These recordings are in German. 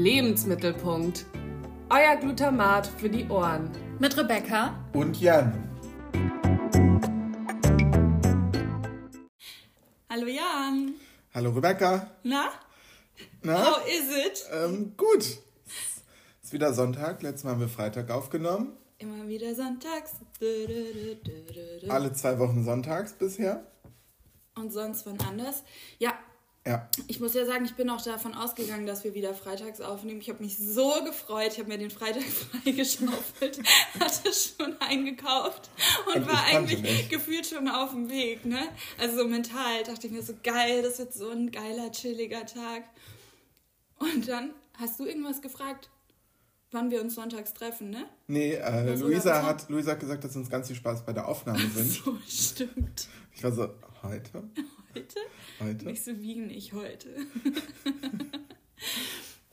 Lebensmittelpunkt. Euer Glutamat für die Ohren. Mit Rebecca und Jan. Hallo Jan. Hallo Rebecca. Na? Na? How is it? Ähm, gut. Es ist wieder Sonntag. Letztes Mal haben wir Freitag aufgenommen. Immer wieder sonntags. Alle zwei Wochen sonntags bisher. Und sonst wann anders. Ja. Ja. Ich muss ja sagen, ich bin auch davon ausgegangen, dass wir wieder freitags aufnehmen. Ich habe mich so gefreut. Ich habe mir den Freitag freigeschaufelt, hatte schon eingekauft und, war eigentlich gefühlt schon auf dem Weg. Ne? Also so mental dachte ich mir so geil, das wird so ein geiler, chilliger Tag. Und dann hast du irgendwas gefragt, wann wir uns sonntags treffen, ne? Nee, äh, Luisa, hat, Luisa hat gesagt, dass uns ganz viel Spaß bei der Aufnahme sind. So stimmt. Ich war so, heute? Heute? Heute? Nicht so wie nicht heute.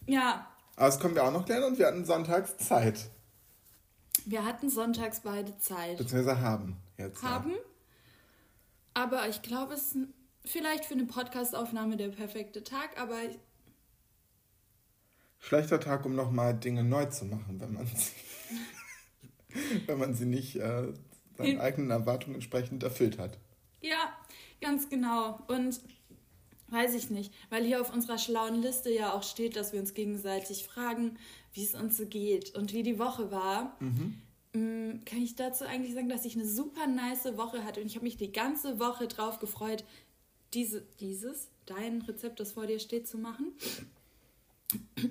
ja, Aber das können wir auch noch lernen und wir hatten sonntags Zeit. wir hatten sonntags beide Zeit. Beziehungsweise haben jetzt. ja. Haben. Aber ich glaube, es ist vielleicht für eine Podcastaufnahme der perfekte Tag, aber Schlechter Tag, um nochmal Dinge neu zu machen, wenn man sie, wenn man sie nicht äh, seinen In- eigenen Erwartungen entsprechend erfüllt hat. ja, ganz genau. Und weiß ich nicht, weil hier auf unserer schlauen Liste ja auch steht, dass wir uns gegenseitig fragen, wie es uns so geht und wie die Woche war. Mm, Kann ich dazu eigentlich sagen, dass ich eine super nice Woche hatte und ich habe mich die ganze Woche drauf gefreut, diese, dieses, dein Rezept, das vor dir steht, zu machen.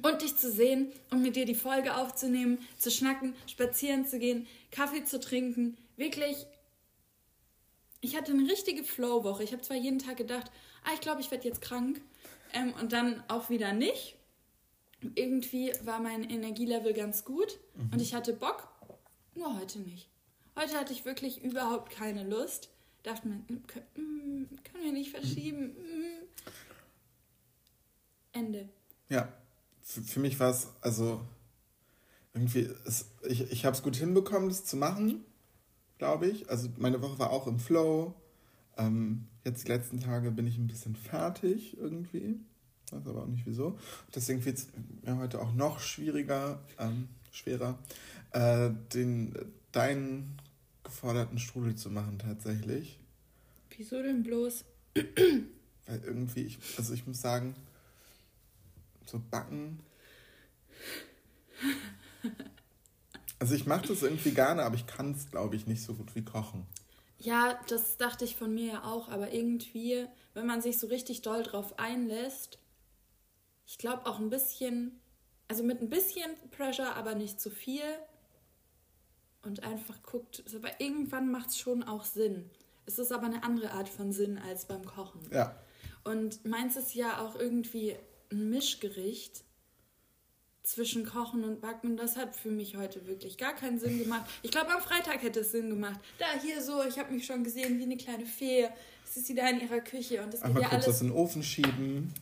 Und dich zu sehen und mit dir die Folge aufzunehmen, zu schnacken, spazieren zu gehen, Kaffee zu trinken. Wirklich, ich hatte eine richtige Flow-Woche. Ich habe zwar jeden Tag gedacht, ah, ich glaube, ich werde jetzt krank. Ähm, und dann auch wieder nicht. Irgendwie war mein Energielevel ganz gut und ich hatte Bock, nur heute nicht. Heute hatte ich wirklich überhaupt keine Lust. Dachte mir, können, mm, können wir nicht verschieben. Mm. Ende. Ja, für, für mich war es, also irgendwie, es, ich, ich habe es gut hinbekommen, das zu machen, glaube ich. Also meine Woche war auch im Flow. Ähm, jetzt die letzten Tage bin ich ein bisschen fertig irgendwie. Weiß aber auch nicht wieso. Deswegen wird es mir heute auch noch schwieriger, ähm, schwerer, äh, den, deinen geforderten Strudel zu machen tatsächlich. Wieso denn bloß? Weil irgendwie, ich, also ich muss sagen, so backen. Also ich mache das irgendwie gerne, aber ich kann es, glaube ich, nicht so gut wie kochen. Ja, das dachte ich von mir ja auch, aber irgendwie, wenn man sich so richtig doll drauf einlässt, ich glaube auch ein bisschen, also mit ein bisschen Pressure, aber nicht zu viel und einfach guckt, aber irgendwann macht es schon auch Sinn. Es ist aber eine andere Art von Sinn als beim Kochen. Ja, Und meins ist ja auch irgendwie ein Mischgericht zwischen Kochen und Backen. Das hat für mich heute wirklich gar keinen Sinn gemacht. Ich glaube, am Freitag hätte es Sinn gemacht. Da, hier so, ich habe mich schon gesehen wie eine kleine Fee. Es ist sie da in ihrer Küche und es geht einmal ja kurz alles. das in den Ofen schieben,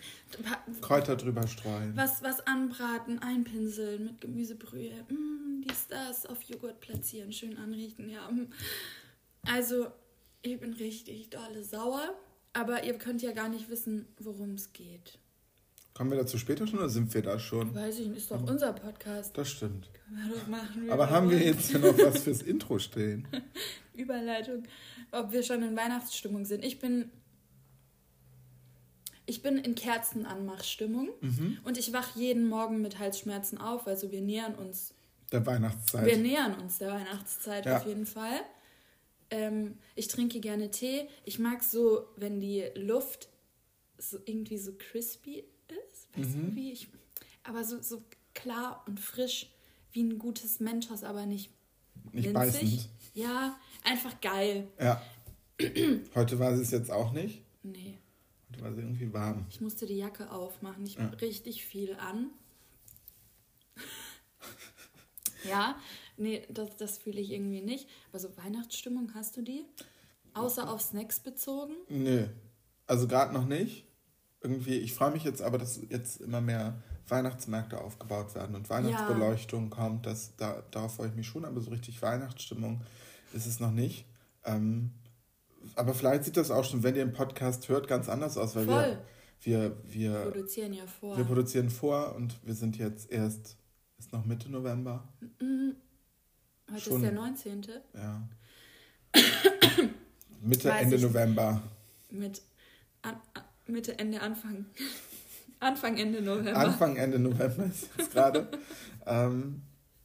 Kräuter drüber streuen. Was, was anbraten, einpinseln mit Gemüsebrühe. Mm, dies, das, auf Joghurt platzieren, schön anrichten. Ja. mm. Also, ich bin richtig dolle sauer. Aber ihr könnt ja gar nicht wissen, worum es geht. Kommen wir dazu später schon oder sind wir da schon? Weiß ich nicht, ist doch unser Podcast. Das stimmt. Können wir doch machen, Aber haben wir jetzt hier noch was fürs Intro stehen? Überleitung, ob wir schon in Weihnachtsstimmung sind. Ich bin. Ich bin in Kerzenanmachstimmung Mhm. und ich wach jeden Morgen mit Halsschmerzen auf. Also wir nähern uns, Der Weihnachtszeit. wir nähern uns der Weihnachtszeit Ja. auf jeden Fall. Ähm, ich trinke gerne Tee. Ich mag so, wenn die Luft so irgendwie so crispy ist. Weißt Mhm. wie? Ich, aber so, so klar und frisch wie ein gutes Mentos, aber nicht Nicht winzig. beißend. Ja, einfach geil. Ja. Heute war sie es jetzt auch nicht. Nee, Heute war sie irgendwie warm. ich musste die Jacke aufmachen. Ich Ja. richtig viel an. ja, nee, das, das fühle ich irgendwie nicht. Aber so Weihnachtsstimmung, hast du die? Außer auf Snacks bezogen? Nö. Also gerade noch nicht. Irgendwie, ich freue mich jetzt aber, dass jetzt immer mehr Weihnachtsmärkte aufgebaut werden und Weihnachtsbeleuchtung kommt. Das, da, darauf freue ich mich schon, aber so richtig Weihnachtsstimmung ist es noch nicht. Ähm, aber vielleicht sieht das auch schon, wenn ihr den Podcast hört, ganz anders aus, weil Voll. wir, wir, wir produzieren ja vor. Wir produzieren vor und wir sind jetzt erst, ist noch Mitte November. Mhm. Heute Schon, ist der 19. Ja. Mitte, Ende November. Mit an, Mitte, Ende, Anfang. Anfang, Ende November. Anfang, Ende November ist jetzt gerade. ähm,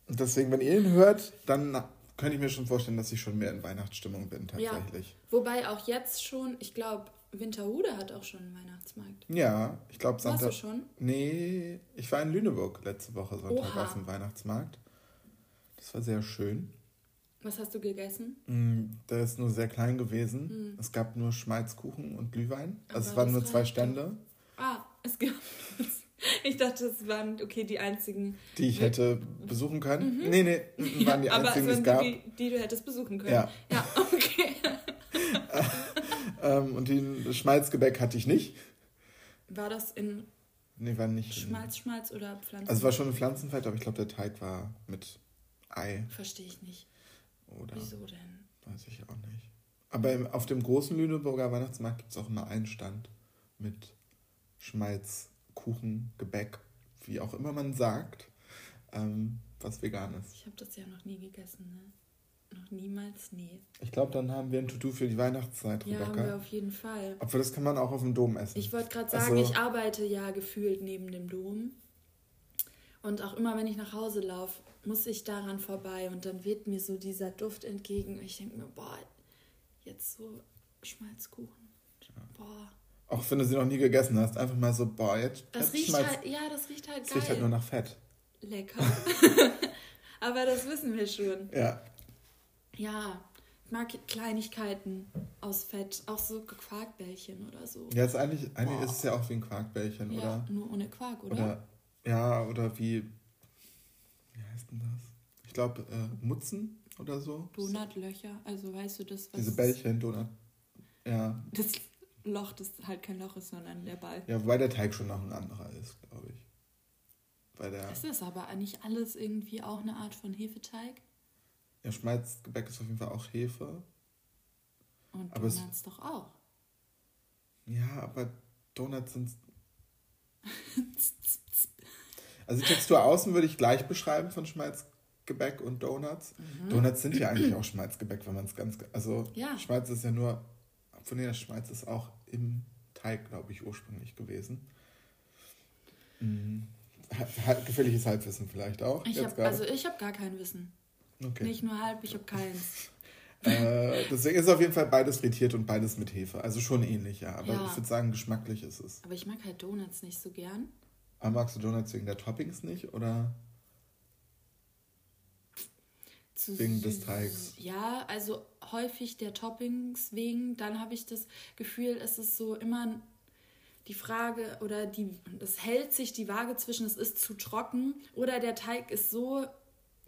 deswegen, wenn ihr ihn hört, dann könnte ich mir schon vorstellen, dass ich schon mehr in Weihnachtsstimmung bin, tatsächlich. Ja. Wobei auch jetzt schon, ich glaube, Winterhude hat auch schon einen Weihnachtsmarkt. Ja, ich glaube Sonntag. Warst du schon? Nee, ich war in Lüneburg letzte Woche Sonntag Oha. auf dem Weihnachtsmarkt. Das war sehr schön. Was hast du gegessen? Mm, der ist nur sehr klein gewesen. Mm. Es gab nur Schmalzkuchen und Glühwein. Also Aber es waren nur zwei Stände. Ah, es gab. Ich dachte, es waren okay die einzigen. Die ich hätte besuchen können? Mhm. Nee, nee, waren die einzigen, die es gab. Die, die du hättest besuchen können. Ja. Ja, okay. ähm, und den Schmalzgebäck hatte ich nicht. War das in. Nee, war nicht. Schmalz, Schmalz oder Pflanzen? Also es war schon ein Pflanzenfett, aber ich glaube, der Teig war mit Ei. Verstehe ich nicht. Oder? Wieso denn? Weiß ich auch nicht. Aber auf dem großen Lüneburger Weihnachtsmarkt gibt es auch immer einen Stand mit Schmalz, Kuchen, Gebäck, wie auch immer man sagt, ähm, was vegan ist. Ich habe das ja noch nie gegessen, ne? Noch niemals, nie. Ich glaube, dann haben wir ein To-Do für die Weihnachtszeit, Ja, haben wir auf jeden Fall. Obwohl, das kann man auch auf dem Dom essen. Ich wollte gerade sagen, also, ich arbeite ja gefühlt neben dem Dom. Und auch immer, wenn ich nach Hause laufe, muss ich daran vorbei und dann weht mir so dieser Duft entgegen. Und ich denke mir, boah, jetzt so Schmalzkuchen. Boah. Auch wenn du sie noch nie gegessen hast, einfach mal so, boah, jetzt. Das riecht Schmalz. halt, ja, das riecht halt das geil. riecht halt nur nach Fett. Lecker. Aber das wissen wir schon. Ja. Ja, ich mag Kleinigkeiten aus Fett, auch so Quarkbällchen oder so. Ja, ist eigentlich, eigentlich ist es ja auch wie ein Quarkbällchen, ja, oder? Nur ohne Quark, oder? oder ja, oder wie denn das? Ich glaube, äh, Mutzen oder so. Donutlöcher, also weißt du das, was. Diese Bällchen, Donut. Ja. Das Loch, das halt kein Loch ist, sondern der Ball. Ja, wobei der Teig schon noch ein anderer ist, glaube ich. Bei der ist das aber nicht alles irgendwie auch eine Art von Hefeteig? Ja, Schmalzgebäck ist auf jeden Fall auch Hefe. Und aber Donuts es, doch auch. Ja, aber Donuts sind. Also die Textur außen würde ich gleich beschreiben von Schmalzgebäck und Donuts. Mhm. Donuts sind ja eigentlich auch Schmalzgebäck, wenn man es ganz. Also ja. Schmalz ist ja nur. Von der Schmalz ist auch im Teig, glaube ich, ursprünglich gewesen. Mhm. Gefährliches Halbwissen vielleicht auch. Ich hab, also ich habe gar kein Wissen. Okay. Nicht nur halb, ich habe keins. äh, deswegen ist auf jeden Fall beides frittiert und beides mit Hefe. Also schon ähnlich, ja. Aber ja. ich würde sagen, geschmacklich ist es. Aber ich mag halt Donuts nicht so gern. Aber magst du Donuts wegen der Toppings nicht oder Zu wegen des Teigs? Ja, also häufig der Toppings wegen. Dann habe ich das Gefühl, es ist so immer die Frage oder die, das hält sich die Waage zwischen, es ist zu trocken oder der Teig ist so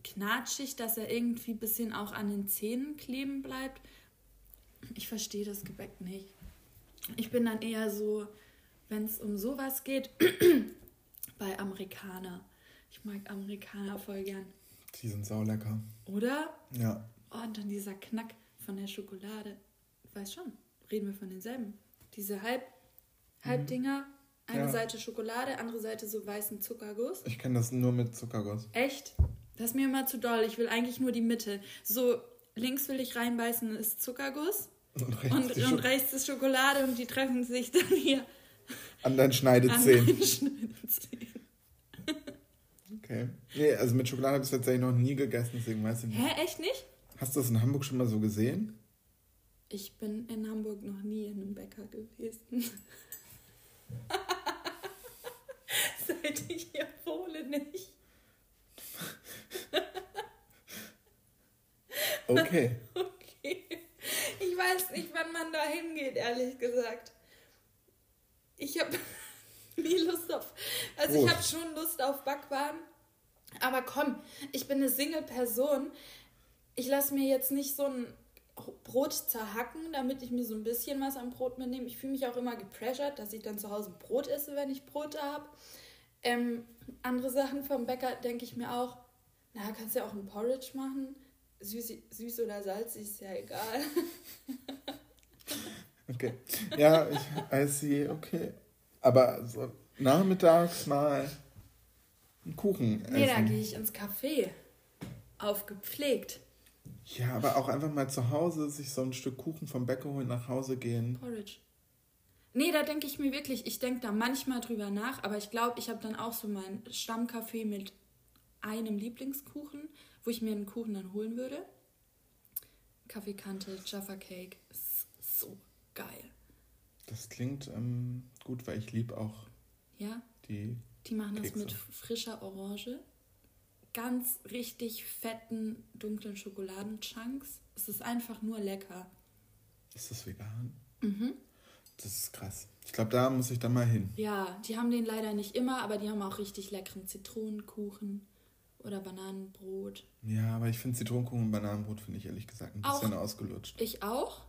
knatschig, dass er irgendwie ein bisschen auch an den Zähnen kleben bleibt. Ich verstehe das Gebäck nicht. Ich bin dann eher so, wenn es um sowas geht, bei Amerikaner. Ich mag Amerikaner voll gern. Die sind saulecker. Oder? Ja. Oh, und dann dieser Knack von der Schokolade. Du weißt schon, reden wir von denselben. Diese Halb Halbdinger. Eine ja. Seite Schokolade, andere Seite so weißen Zuckerguss. Ich kenne das nur mit Zuckerguss. Echt? Das ist mir immer zu doll. Ich will eigentlich nur die Mitte. So links will ich reinbeißen, ist Zuckerguss. Und rechts, und, und rechts ist Schokolade und die treffen sich dann hier. An deinen Schneidezähnen. An deinen Schneidezähnen. Okay. Nee, also mit Schokolade habe ich es tatsächlich noch nie gegessen, deswegen weiß ich nicht. Hä, echt nicht? Hast du das in Hamburg schon mal so gesehen? Ich bin in Hamburg noch nie in einem Bäcker gewesen. Seit ich hier wohne nicht. okay. Okay. Ich weiß nicht, wann man da hingeht, ehrlich gesagt. Ich habe nie Lust auf. Also Brot. ich habe schon Lust auf Backwaren. Aber komm, ich bin eine Single-Person. Ich lasse mir jetzt nicht so ein Brot zerhacken, damit ich mir so ein bisschen was am Brot mitnehme. Ich fühle mich auch immer gepressured, dass ich dann zu Hause Brot esse, wenn ich Brote habe. Ähm, andere Sachen vom Bäcker denke ich mir auch, na, kannst ja auch ein Porridge machen. Süß, süß oder salzig ist ja egal. okay. Ja, ich I see, okay. Aber so nachmittags mal einen Kuchen Nee, da essen. gehe ich ins Café. Aufgepflegt. Ja, aber auch einfach mal zu Hause sich so ein Stück Kuchen vom Bäcker holen, nach Hause gehen. Porridge. Nee, da denke ich mir wirklich, ich denke da manchmal drüber nach, aber ich glaube, ich habe dann auch so mein Stammcafé mit einem Lieblingskuchen, wo ich mir einen Kuchen dann holen würde. Kaffeekante, Jaffa Cake. Geil. Das klingt ähm, gut, weil ich liebe auch Ja, die. die machen das Kekse. mit frischer Orange. Ganz richtig fetten, dunklen Schokoladenchunks. Es ist einfach nur lecker. Ist das vegan? Mhm. Das ist krass. Ich glaube, da muss ich dann mal hin. Ja, die haben den leider nicht immer, aber die haben auch richtig leckeren Zitronenkuchen oder Bananenbrot. Ja, aber ich finde Zitronenkuchen und Bananenbrot finde ich ehrlich gesagt ein Auch. bisschen ausgelutscht. Ich auch,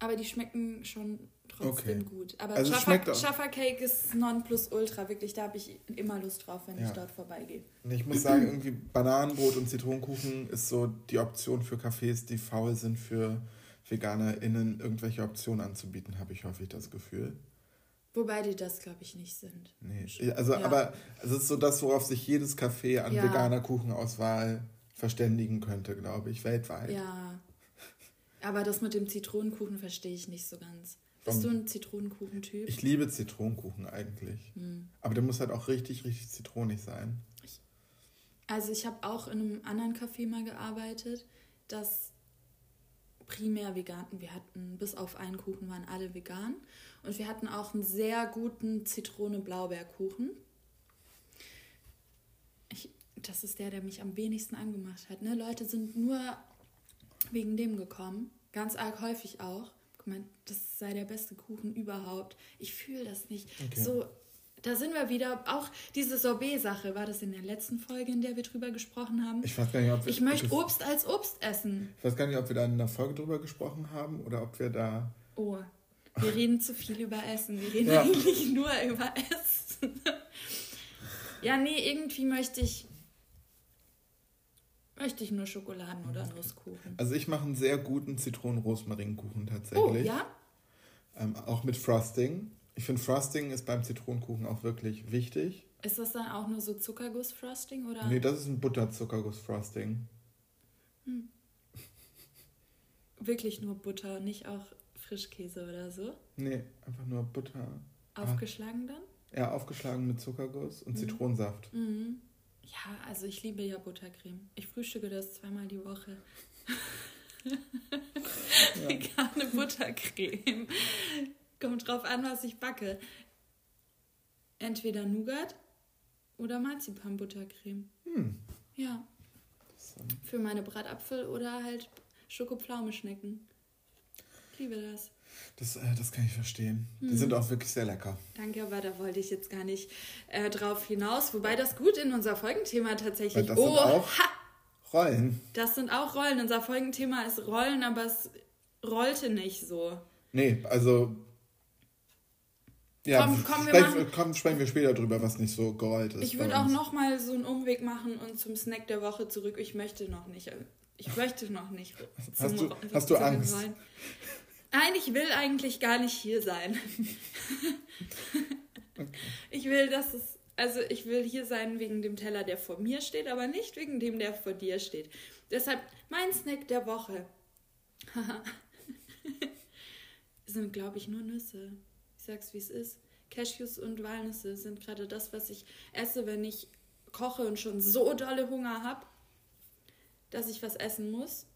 aber die schmecken schon trotzdem Okay. gut. Aber Also Jaffa Cake ist Nonplusultra, wirklich. Da habe ich immer Lust drauf, wenn Ja. ich dort vorbeigehe. Ich muss sagen, irgendwie Bananenbrot und Zitronenkuchen ist so die Option für Cafés, die faul sind, für VeganerInnen irgendwelche Optionen anzubieten, habe ich häufig das Gefühl. Wobei die das, glaube ich, nicht sind. Nee. Also, Ja. aber es ist so das, worauf sich jedes Café an Ja. veganer Kuchenauswahl verständigen könnte, glaube ich, weltweit. Ja. Aber das mit dem Zitronenkuchen verstehe ich nicht so ganz. Bist du ein Zitronenkuchentyp? Ich liebe Zitronenkuchen eigentlich. Hm. Aber der muss halt auch richtig, richtig zitronig sein. Also ich habe auch in einem anderen Café mal gearbeitet, das primär vegan, wir hatten bis auf einen Kuchen waren alle vegan und wir hatten auch einen sehr guten Zitrone-Blaubeerkuchen. Ich, das ist der, der mich am wenigsten angemacht hat. Ne? Leute sind nur wegen dem gekommen, ganz arg häufig auch. Gemeint, das sei der beste Kuchen überhaupt. Ich fühle das nicht. Okay. So, da sind wir wieder. Auch diese Sorbet-Sache, war das in der letzten Folge, in der wir drüber gesprochen haben? Ich weiß gar nicht, ob wir, Ich möchte Obst als Obst essen. ich weiß gar nicht, ob wir da in der Folge drüber gesprochen haben oder ob wir da. Oh, wir reden zu viel über Essen. Wir reden Ja. eigentlich nur über Essen. ja, nee, irgendwie möchte ich. Möchte ich nur Schokoladen oder Nusskuchen. Also ich mache einen sehr guten Zitronen-Rosmarinkuchen Oh, tatsächlich. ja? Ähm, auch mit Frosting. Ich finde, Frosting ist beim Zitronenkuchen auch wirklich wichtig. Ist das dann auch nur so Zuckerguss-Frosting oder? Nee, das ist ein Butterzuckerguss-Frosting. Wirklich nur Butter, nicht auch Frischkäse oder so? Nee, einfach nur Butter. Aufgeschlagen dann? Ja, aufgeschlagen mit Zuckerguss und Zitronensaft. Mhm. Ja, also ich liebe ja Buttercreme. Ich frühstücke das zweimal die Woche. Vegane Buttercreme. Kommt drauf an, was ich backe. Entweder Nougat oder Marzipan-Buttercreme. Hm. Ja, für meine Bratapfel oder halt Schokopflaumeschnecken. Ich liebe das. Das, äh, das kann ich verstehen. Mhm. Die sind auch wirklich sehr lecker. Danke, aber da wollte ich jetzt gar nicht äh, drauf hinaus. Wobei das gut in unser Folgenthema Weil tatsächlich. das oh, sind auch ha! Rollen. Das sind auch Rollen. Unser Folgenthema ist Rollen, aber es rollte nicht so. Nee, also. Ja, Komm, komm, wir sprechen, machen- komm, sprechen wir später drüber, was nicht so gerollt ist. Ich würde auch uns. noch mal so einen Umweg machen und zum Snack der Woche zurück. Ich möchte noch nicht. Ich möchte noch nicht. Hast zum du- hast du Angst? Rollen. Nein, ich will eigentlich gar nicht hier sein. Ich will, dass es. Also ich will hier sein wegen dem Teller, der vor mir steht, aber nicht wegen dem, der vor dir steht. Deshalb mein Snack der Woche. sind, glaube ich, nur Nüsse. Ich sag's, wie es ist. Cashews und Walnüsse sind gerade das, was ich esse, wenn ich koche und schon so dolle Hunger habe, dass ich was essen muss.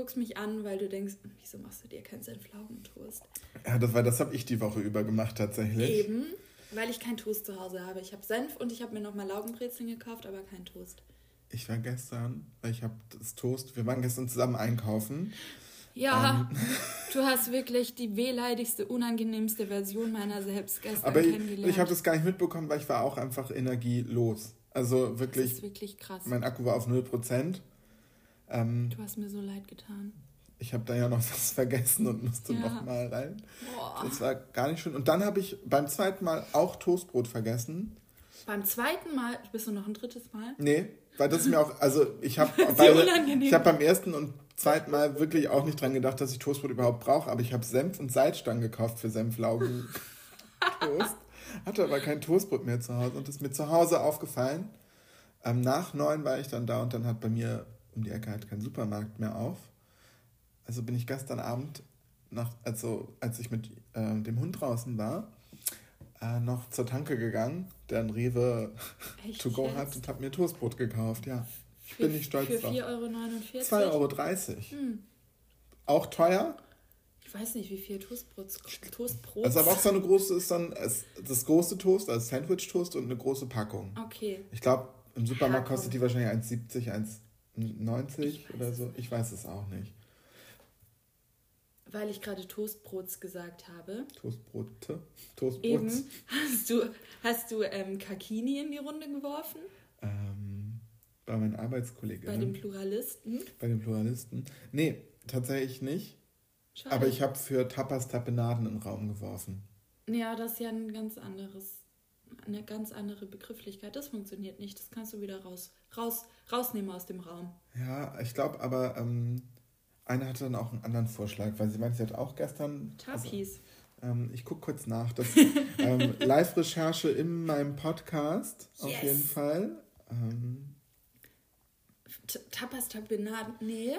Ich, du guckst mich an, weil du denkst, wieso machst du dir keinen Senflaugentoast? Ja, das, weil das habe ich die Woche über gemacht tatsächlich. Eben, weil ich keinen Toast zu Hause habe. Ich habe Senf und ich habe mir nochmal Laugenbrezeln gekauft, aber keinen Toast. Ich war gestern, weil ich habe das Toast, wir waren gestern zusammen einkaufen. Ja, du hast wirklich die wehleidigste, unangenehmste Version meiner selbst gestern Aber ich, kennengelernt. ich habe das gar nicht mitbekommen, weil ich war auch einfach energielos. Also das wirklich, ist wirklich krass. mein Akku war auf 0%. Ähm, Du hast mir so leid getan. ich habe da ja noch was vergessen und musste Ja. noch mal rein. Boah. Das war gar nicht schön. Und dann habe ich beim zweiten Mal auch Toastbrot vergessen. Beim zweiten Mal, bist du noch ein drittes Mal? Nee, weil das ist mir auch, also ich habe habe beim ersten und zweiten Mal wirklich auch nicht dran gedacht, dass ich Toastbrot überhaupt brauche, aber ich habe Senf und Salzstangen gekauft für Senflaugen. Toast. Hatte aber kein Toastbrot mehr zu Hause und ist mir zu Hause aufgefallen. Ähm, nach neun war ich dann da und dann hat bei mir um die Ecke halt kein Supermarkt mehr auf. Also bin ich gestern Abend, nach, also als ich mit äh, dem Hund draußen war, äh, noch zur Tanke gegangen, der ein Rewe Echt to go jetzt? hat und habe mir Toastbrot gekauft, ja. Ich Für- bin nicht stolz Für drauf. 4,49 Euro? 2,30 Euro. Auch teuer? Ich weiß nicht, wie viel Toastbrot. Toastbrot. Also aber auch so eine große ist dann das große Toast, also Sandwich-Toast und eine große Packung. Okay. Ich glaube, im Supermarkt Packung. kostet die wahrscheinlich 1,70, 1,90 oder so. Ich weiß es auch nicht. Weil ich gerade Toastbrots gesagt habe. Toastbrote? Toastbrots? Eben hast du, hast du ähm, Kakini in die Runde geworfen. Ähm, bei meinen Arbeitskolleginnen. Bei den Pluralisten. bei den Pluralisten. Nee, tatsächlich nicht. Schade. Aber ich habe für Tapas Tapenaden in den Raum geworfen. Ja, das ist ja ein ganz anderes, eine ganz andere Begrifflichkeit. Das funktioniert nicht. Das kannst du wieder raus, raus, rausnehmen aus dem Raum. Ja, ich glaube aber, ähm, eine hatte dann auch einen anderen Vorschlag, weil sie meinte, sie hat auch gestern. Tapis. Also, ähm, ich gucke kurz nach. Das ähm, Live-Recherche in meinem Podcast, auf Yes. jeden Fall. Ähm, Tapas Tapenade. Nee.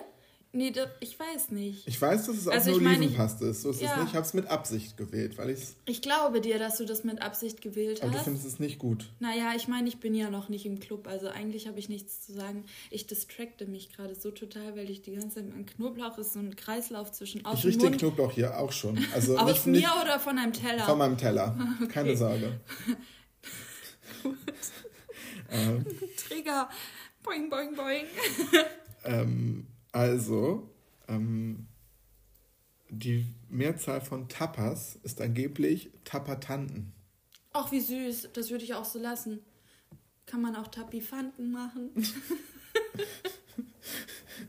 Nee, das, ich weiß nicht. ich weiß, dass es auch Also ich- Olivenpaste ist. So ist Ja. es nicht. Ich habe es mit Absicht gewählt, weil ich Ich glaube dir, dass du das mit Absicht gewählt Aber du hast. findest es nicht gut. Naja, ich meine, ich bin ja noch nicht im Club, also eigentlich habe ich nichts zu sagen. Ich distracte mich gerade so total, weil ich die ganze Zeit an Knoblauch ist so ein Kreislauf zwischen aus Ich rieche den Knoblauch hier auch schon. Also aus nicht, mir nicht oder von einem Teller. von meinem Teller. Keine Sorge. ähm, Trigger. Boing, boing, boing. ähm, also, ähm, die Mehrzahl von Tapas ist angeblich Tapatanten. Ach, wie süß. Das würde ich auch so lassen. Kann man auch Tapifanten machen?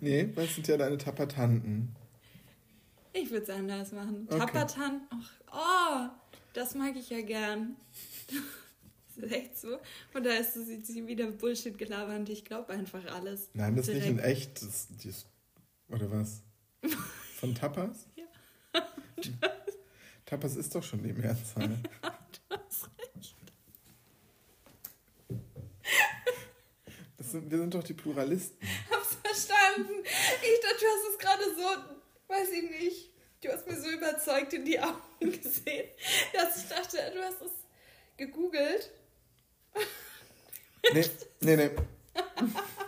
Nee, was sind ja deine Tapatanten? Ich würde es anders machen. Okay. Ach, oh, das mag ich ja gern. Das ist echt so. Und da ist sie wieder Bullshit gelabert. Ich glaube einfach alles. Nein, das ist nicht in echt. Das, ist, oder was? Von Tapas? Ja. Tapas ist doch schon die Mehrzahl. Du hast recht. Das sind, wir sind doch die Pluralisten. Hab's verstanden. Ich dachte, du hast es gerade so, weiß ich nicht. Du hast mir so überzeugt in die Augen gesehen, dass ich dachte, du hast es gegoogelt. Nee, nee, nee.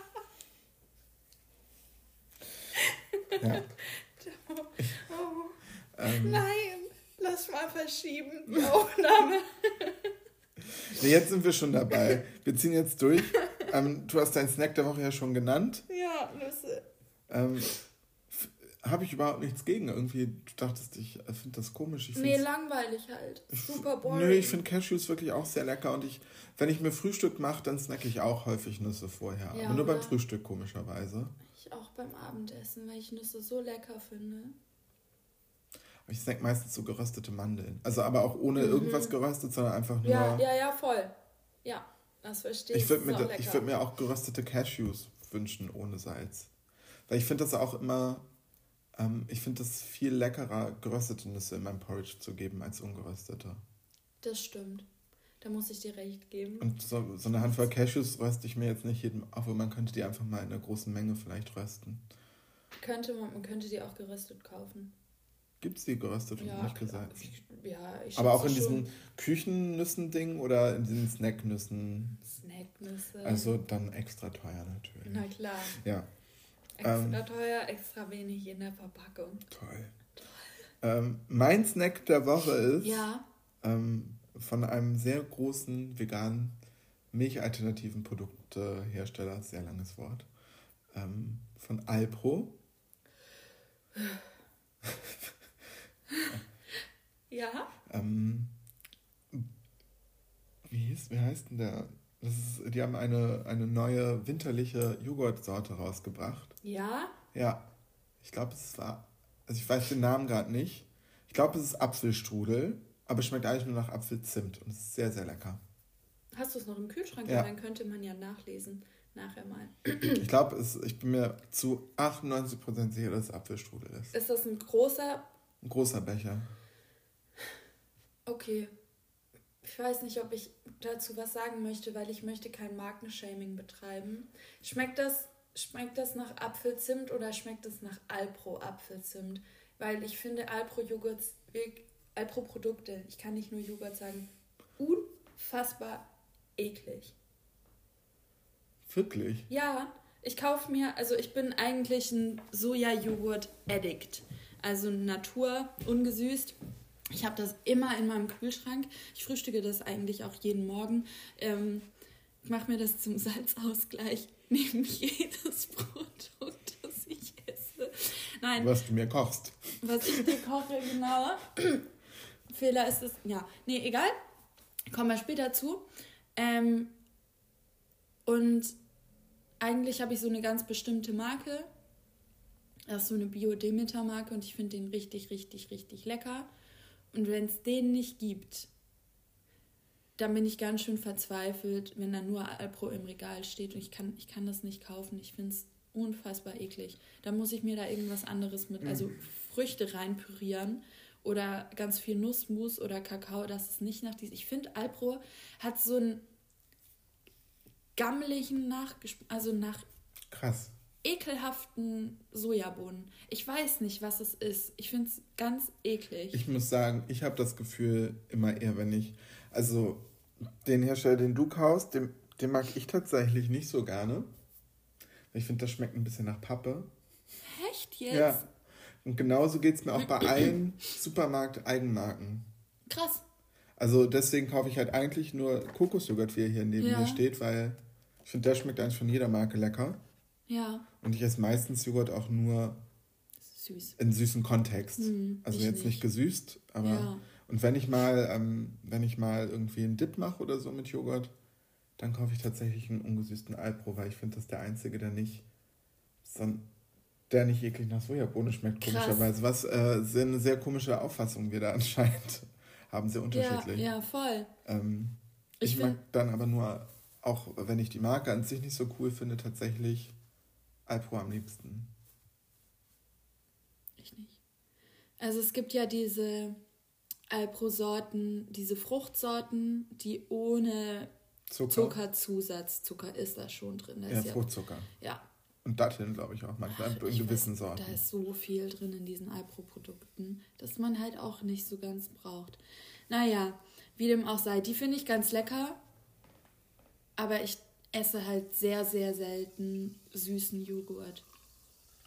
Ja. Oh, Ähm, nein, lass mal verschieben, die Aufnahme. nee, jetzt sind wir schon dabei. Wir ziehen jetzt durch. Ähm, du hast deinen Snack der Woche ja schon genannt. Ja, Nüsse. Ähm, Habe ich überhaupt nichts gegen. Irgendwie, du dachtest, ich äh, finde das komisch. Ich Nee, langweilig halt. Super boring. Nö, ich finde Cashews wirklich auch sehr lecker und ich, wenn ich mir Frühstück mache, dann snacke ich auch häufig Nüsse vorher. Ja, aber nur beim? Frühstück komischerweise. Ich auch beim Abendessen, weil ich Nüsse so lecker finde. Aber ich snack meistens so geröstete Mandeln. Also aber auch ohne irgendwas geröstet, sondern einfach nur. Mhm. Ja, ja, ja, voll. Ja, das verstehe ich. ich würde mir, ich würd mir auch geröstete Cashews wünschen ohne Salz. Weil ich finde das auch immer. Ähm, ich finde das viel leckerer, geröstete Nüsse in meinem Porridge zu geben als ungeröstete. Das stimmt. Da muss ich dir recht geben. Und so, so eine Handvoll Cashews röste ich mir jetzt nicht jedem auf, aber man könnte die einfach mal in einer großen Menge vielleicht rösten. Könnte man, man könnte die auch geröstet kaufen. Gibt es die geröstet und nicht klar. gesalzen? Ja, ich Aber auch in diesen Küchennüssen-Ding oder in diesen Snacknüssen? Snacknüsse. Also dann extra teuer natürlich. Na klar. Ja, Extra Ähm. teuer, extra wenig in der Verpackung. toll. Ähm, mein Snack der Woche ist Ja. ähm, von einem sehr großen veganen milchalternativen Produktehersteller, sehr langes Wort, ähm, von Alpro. Ja? Ähm, wie, hieß, wie heißt denn der? Das ist, die haben eine, eine neue winterliche Joghurtsorte rausgebracht. Ja? Ja, ich glaube, es war, also ich weiß den Namen gerade nicht. Ich glaube, es ist Apfelstrudel, aber es schmeckt eigentlich nur nach Apfelzimt und es ist sehr, sehr lecker. Hast du es noch im Kühlschrank? Ja. Dann könnte man ja nachlesen. Nachher mal. Ich glaube, ich bin mir zu 98% sicher, dass es Apfelstrudel ist. Ist das ein großer. Ein großer Becher. Okay. Ich weiß nicht, ob ich dazu was sagen möchte, weil ich möchte kein Markenshaming betreiben. Schmeckt das, schmeckt das nach Apfelzimt oder schmeckt es nach Alpro Apfelzimt? Weil ich finde Alpro Alpro Produkte, ich kann nicht nur Joghurt sagen, unfassbar eklig. Wirklich? Ja, ich kaufe mir, also ich bin eigentlich ein Soja-Joghurt-Addict. Also Natur, ungesüßt. Ich habe das immer in meinem Kühlschrank. Ich frühstücke das eigentlich auch jeden Morgen. Ähm, ich mache mir das zum Salzausgleich neben jedes Produkt, das ich esse. Nein. Was du mir kochst. Was ich dir koche, genau. Fehler ist es. Ja, nee, egal. Kommen wir später zu. Ähm, und eigentlich habe ich so eine ganz bestimmte Marke. Das ist so eine Bio-Demeter-Marke und ich finde den richtig, richtig, richtig lecker. Und wenn es den nicht gibt, dann bin ich ganz schön verzweifelt, wenn da nur Alpro im Regal steht und ich kann, ich kann das nicht kaufen. Ich finde es unfassbar eklig. Da muss ich mir da irgendwas anderes mit, also mhm. Früchte reinpürieren oder ganz viel Nussmus oder Kakao, das ist nicht nach diesem. Ich finde, Alpro hat so einen gammeligen Nachgeschmack, also nach Krass. ekelhaften Sojabohnen. Ich weiß nicht, was es ist. Ich finde es ganz eklig. Ich muss sagen, ich habe das Gefühl immer eher, wenn ich, also den Hersteller, den du kaufst, den, den mag ich tatsächlich nicht so gerne. Ich finde, das schmeckt ein bisschen nach Pappe. Echt jetzt? Ja. Und genauso geht es mir auch bei allen Supermarkt-Eigenmarken. Krass. Also deswegen kaufe ich halt eigentlich nur Kokosjoghurt, wie er hier neben ja. mir steht, weil ich finde, der schmeckt eigentlich von jeder Marke lecker. Ja. Und ich esse meistens Joghurt auch nur Süß. in süßen Kontext. Hm, also jetzt nicht. nicht. gesüßt, aber. Ja. Und wenn ich mal, ähm, wenn ich mal irgendwie einen Dip mache oder so mit Joghurt, dann kaufe ich tatsächlich einen ungesüßten Alpro, weil ich finde, das ist der einzige, der nicht, der nicht eklig nach Sojabohne schmeckt, Krass. komischerweise. Was äh, eine sehr komische Auffassung wir da anscheinend haben, sehr unterschiedlich. Ja, ja voll. Ähm, ich, ich mag dann aber nur auch wenn ich die Marke an sich nicht so cool finde, tatsächlich Alpro am liebsten. Ich nicht. Also es gibt ja diese Alpro-Sorten, diese Fruchtsorten, die ohne Zucker. Zuckerzusatz, Zucker ist da schon drin. Da ja, Fruchtzucker. Ja. Und Datteln, glaube ich, auch manchmal Ach, in gewissen weiß, Sorten. Da ist so viel drin in diesen Alpro-Produkten, dass man halt auch nicht so ganz braucht. Naja, wie dem auch sei, die finde ich ganz lecker. Aber ich esse halt sehr, sehr selten süßen Joghurt.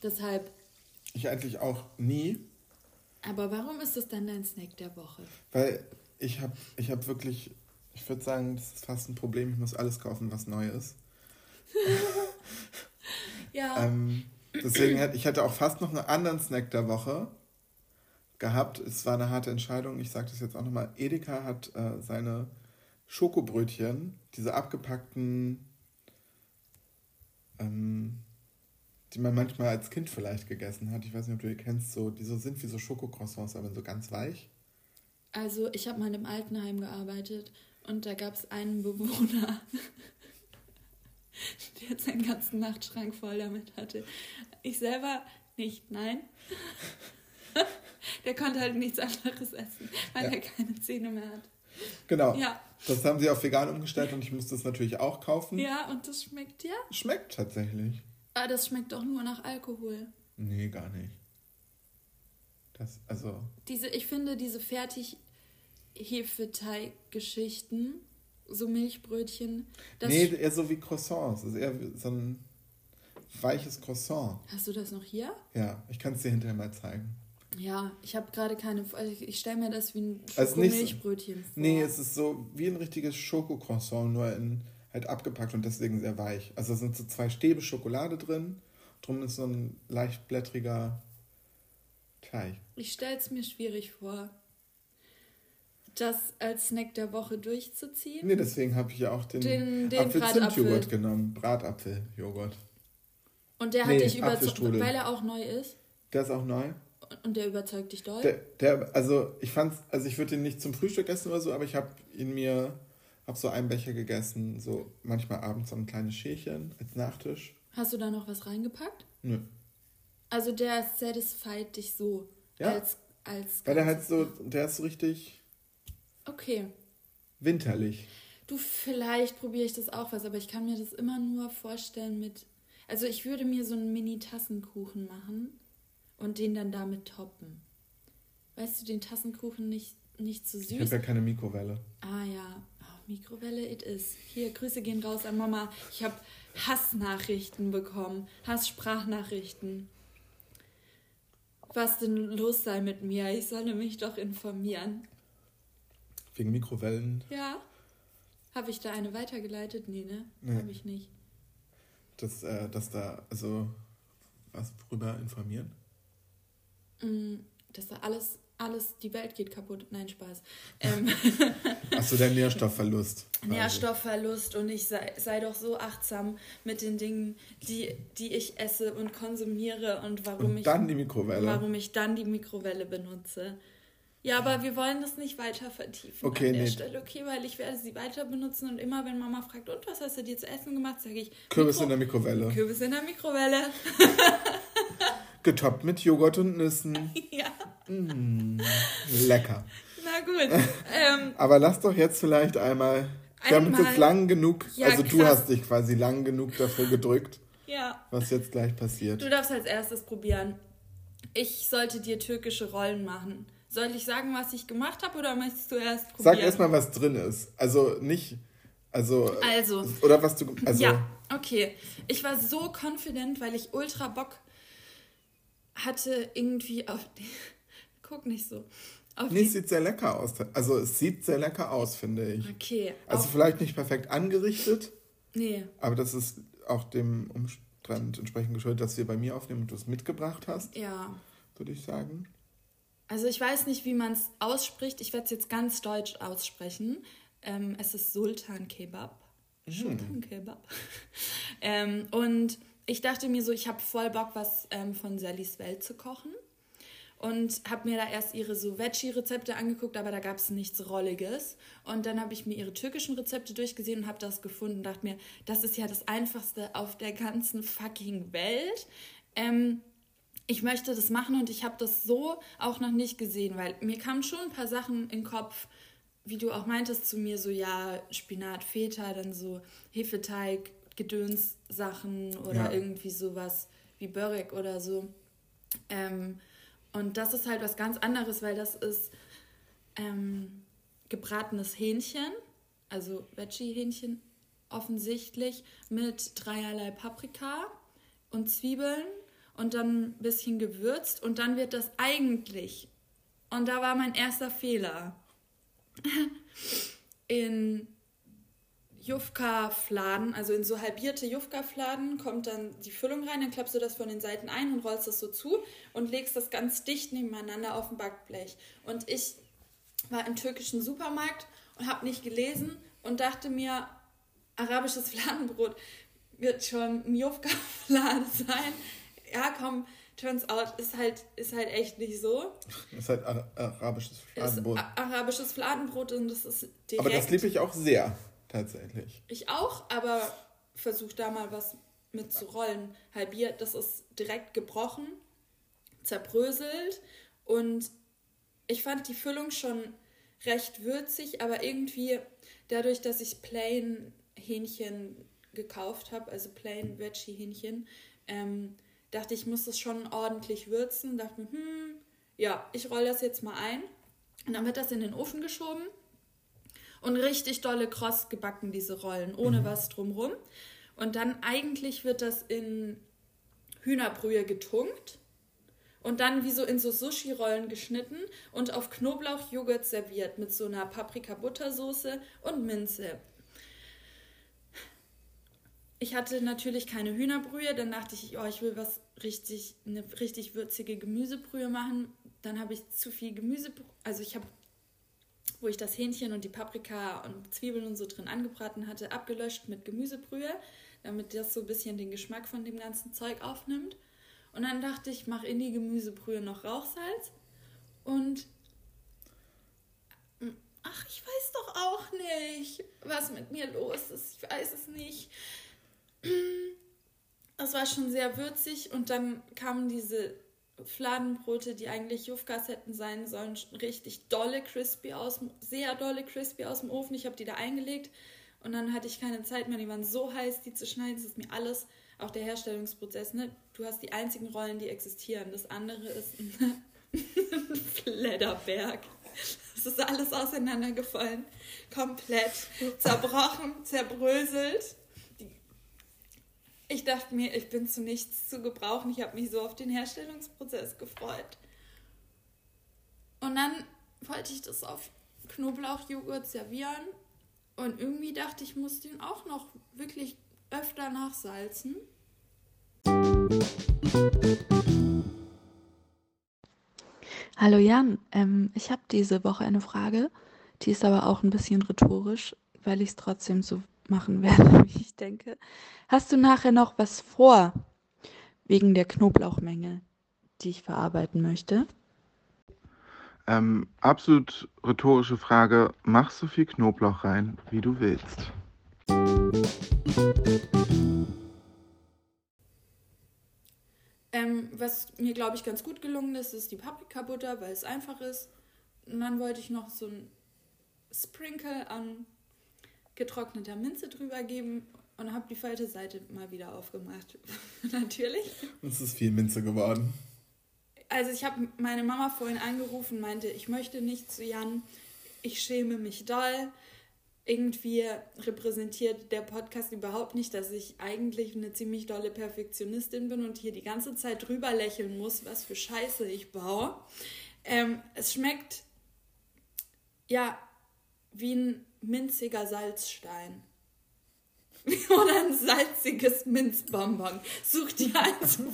Deshalb. Ich eigentlich auch nie. Aber warum ist das dann dein Snack der Woche? Weil ich habe ich hab wirklich, ich würde sagen, das ist fast ein Problem. Ich muss alles kaufen, was neu ist. ja. Ähm, deswegen hätte ich hätte auch fast noch einen anderen Snack der Woche gehabt. Es war eine harte Entscheidung. Ich sage das jetzt auch nochmal. Edeka hat äh, seine Schokobrötchen, diese abgepackten, ähm, die man manchmal als Kind vielleicht gegessen hat. Ich weiß nicht, ob du die kennst, so, die so sind wie so Schokocroissants, aber so ganz weich. Also, ich habe mal im Altenheim gearbeitet und da gab es einen Bewohner, der jetzt seinen ganzen Nachtschrank voll damit hatte. Ich selber nicht, nein. der konnte halt nichts anderes essen, weil ja. er keine Zähne mehr hat. Genau. Ja. Das haben sie auf vegan umgestellt und ich musste es natürlich auch kaufen. Ja, und das schmeckt ja? Schmeckt tatsächlich. Aber ah, das schmeckt doch nur nach Alkohol. Nee, gar nicht. Das, also. Diese, ich finde diese fertig Hefeteig-Geschichten, so Milchbrötchen. Das nee, eher so wie Croissants. Das ist eher so ein weiches Croissant. Hast du das noch hier? Ja, ich kann es dir hinterher mal zeigen. Ja, ich habe gerade keine. Also ich, stelle mir das wie ein Schokomilchbrötchen also vor. Nee, es ist so wie ein richtiges Schokocroissant, nur in halt abgepackt und deswegen sehr weich. Also da sind so zwei Stäbe Schokolade drin, drum ist so ein leicht blättriger Teig. Ich stelle es mir schwierig vor, das als Snack der Woche durchzuziehen. Nee, deswegen habe ich ja auch den, den, den Apfel-Zimt-Joghurt genommen. Bratapfel-Joghurt. Und der hat nee, dich überzeugt, weil er auch neu ist? Der ist auch neu. Und der überzeugt dich doll? Der, der also ich fand's, also ich würde ihn nicht zum Frühstück essen oder so, aber ich habe ihn mir, habe so einen Becher gegessen, so manchmal abends so ein kleines Schälchen als Nachtisch. Hast du da noch was reingepackt? Nö. Also der satisfied dich so ja. als als Weil der halt so, der ist so richtig. Okay. winterlich. Du, vielleicht probiere ich das auch was, aber ich kann mir das immer nur vorstellen mit. Also ich würde mir so einen Mini-Tassenkuchen machen und den dann damit toppen. Weißt du, den Tassenkuchen nicht, nicht zu süß. Ich habe ja keine Mikrowelle. Ah ja, oh, Mikrowelle it is. Hier, Grüße gehen raus an Mama. Ich habe Hassnachrichten bekommen, Hasssprachnachrichten. Was denn los sei mit mir? Ich solle mich doch informieren. Wegen Mikrowellen? Ja. Habe ich da eine weitergeleitet? Nee, ne? Nee. Habe ich nicht. Dass, äh, dass da, also, was worüber informieren? Mm, Dass da alles, alles, die Welt geht kaputt. Nein, Spaß. Ähm, Achso, der Nährstoffverlust. quasi. Nährstoffverlust und ich sei, sei doch so achtsam mit den Dingen, die, die ich esse und konsumiere und warum Und ich dann die Mikrowelle. warum ich dann die Mikrowelle benutze. Ja, aber wir wollen das nicht weiter vertiefen Okay, an der nee. Stelle, okay, weil ich werde sie weiter benutzen und immer wenn Mama fragt, und was hast du dir zu essen gemacht, sage ich Kürbis Mikro- in der Mikrowelle. Kürbis in der Mikrowelle. Getoppt mit Joghurt und Nüssen. ja, Mm, lecker. na gut. ähm, Aber lass doch jetzt vielleicht einmal. Wir haben uns jetzt lang genug, Ja, also du krass. hast dich quasi lang genug dafür gedrückt, ja, was jetzt gleich passiert. du darfst als erstes probieren. Ich sollte dir türkische Rollen machen. Soll ich sagen, was ich gemacht habe oder möchtest du erst probieren? Sag erstmal, was drin ist. Also nicht, also, Also. oder was du, also, ja, okay. Ich war so confident, weil ich ultra Bock hatte irgendwie auf. Guck nicht so. Auf nee, es sieht sehr lecker aus. Also es sieht sehr lecker aus, finde ich. okay. Also vielleicht nicht perfekt angerichtet, nee. aber das ist auch dem Umstand entsprechend geschuldet, dass wir bei mir aufnehmen und du es mitgebracht hast, Ja. würde ich sagen. Also ich weiß nicht, wie man es ausspricht. Ich werde es jetzt ganz deutsch aussprechen. Ähm, es ist Sultan Kebab. Sultan Kebab. ähm, und ich dachte mir so, ich habe voll Bock, was ähm, von Sallys Welt zu kochen. Und habe mir da erst ihre so Veggie-Rezepte angeguckt, aber da gab es nichts Rolliges. Und dann habe ich mir ihre türkischen Rezepte durchgesehen und habe das gefunden. Dachte mir, das ist ja das Einfachste auf der ganzen fucking Welt. Ähm, ich möchte das machen und ich habe das so auch noch nicht gesehen, weil mir kamen schon ein paar Sachen in den Kopf, wie du auch meintest zu mir, so ja, Spinat, Feta, dann so Hefeteig, Gedöns-Sachen oder Ja. irgendwie sowas wie Börek oder so. Ähm, und das ist halt was ganz anderes, weil das ist ähm, gebratenes Hähnchen, also Veggie-Hähnchen offensichtlich, mit dreierlei Paprika und Zwiebeln und dann ein bisschen gewürzt und dann wird das eigentlich, und da war mein erster Fehler, in Jufka-Fladen, also in so halbierte Jufka-Fladen, kommt dann die Füllung rein, dann klappst du das von den Seiten ein und rollst das so zu und legst das ganz dicht nebeneinander auf dem Backblech. Und ich war im türkischen Supermarkt und habe nicht gelesen und dachte mir, arabisches Fladenbrot wird schon ein Jufka-Flade sein. Ja, komm, turns out, ist halt, ist halt echt nicht so. Das ist halt ara- arabisches Ist Fladenbrot. a- arabisches Fladenbrot und das ist direkt... Aber das liebe ich auch sehr, tatsächlich. Ich auch, aber versuch da mal was mit zu rollen. Halbiert, das ist direkt gebrochen, zerbröselt und ich fand die Füllung schon recht würzig, aber irgendwie dadurch, dass ich plain Hähnchen gekauft habe, also plain Veggie Hähnchen, ähm, dachte ich, muss das schon ordentlich würzen. Dachte mir, hm, ja, ich roll das jetzt mal ein. Und dann wird das in den Ofen geschoben und richtig dolle kross gebacken, diese Rollen, ohne was drumrum. Und dann eigentlich wird das in Hühnerbrühe getunkt und dann wie so in so Sushi-Rollen geschnitten und auf Knoblauchjoghurt serviert mit so einer Paprika-Buttersoße und Minze. Ich hatte natürlich keine Hühnerbrühe, dann dachte ich, oh, ich will was richtig, eine richtig würzige Gemüsebrühe machen. Dann habe ich zu viel Gemüse, also ich habe, wo ich das Hähnchen und die Paprika und Zwiebeln und so drin angebraten hatte, abgelöscht mit Gemüsebrühe, damit das so ein bisschen den Geschmack von dem ganzen Zeug aufnimmt. Und dann dachte ich, mach in die Gemüsebrühe noch Rauchsalz und ach, ich weiß doch auch nicht, was mit mir los ist. Ich weiß es nicht. Es war schon sehr würzig und dann kamen diese Fladenbrote, die eigentlich Jufkas hätten sein sollen, richtig dolle crispy aus, sehr dolle crispy aus dem Ofen. Ich habe die da eingelegt und dann hatte ich keine Zeit mehr. Die waren so heiß, die zu schneiden. Das ist mir alles, auch der Herstellungsprozess. Ne? Du hast die einzigen Rollen, die existieren. Das andere ist ein Fledderberg. Es ist alles auseinandergefallen. Komplett zerbrochen, zerbröselt. Ich dachte mir, ich bin zu nichts zu gebrauchen. Ich habe mich so auf den Herstellungsprozess gefreut. Und dann wollte ich das auf Knoblauchjoghurt servieren. Und irgendwie dachte ich, muss den auch noch wirklich öfter nachsalzen. Hallo Jan, ähm, ich habe diese Woche eine Frage, die ist aber auch ein bisschen rhetorisch, weil ich es trotzdem so machen werde, wie ich denke. Hast du nachher noch was vor wegen der Knoblauchmenge, die ich verarbeiten möchte? Ähm, absolut rhetorische Frage. Mach so viel Knoblauch rein, wie du willst. Ähm, was mir, glaube ich, ganz gut gelungen ist, ist die Paprikabutter, weil es einfach ist. Und dann wollte ich noch so ein Sprinkle an getrockneter Minze drüber geben und habe die falsche Seite mal wieder aufgemacht. Natürlich. Und es ist viel Minze geworden. Also ich habe meine Mama vorhin angerufen und meinte, ich möchte nicht zu Jan, ich schäme mich doll. Irgendwie repräsentiert der Podcast überhaupt nicht, dass ich eigentlich eine ziemlich dolle Perfektionistin bin und hier die ganze Zeit drüber lächeln muss, was für Scheiße ich baue. Ähm, es schmeckt ja wie ein minziger Salzstein. Oder ein salziges Minzbonbon. Such dir eins von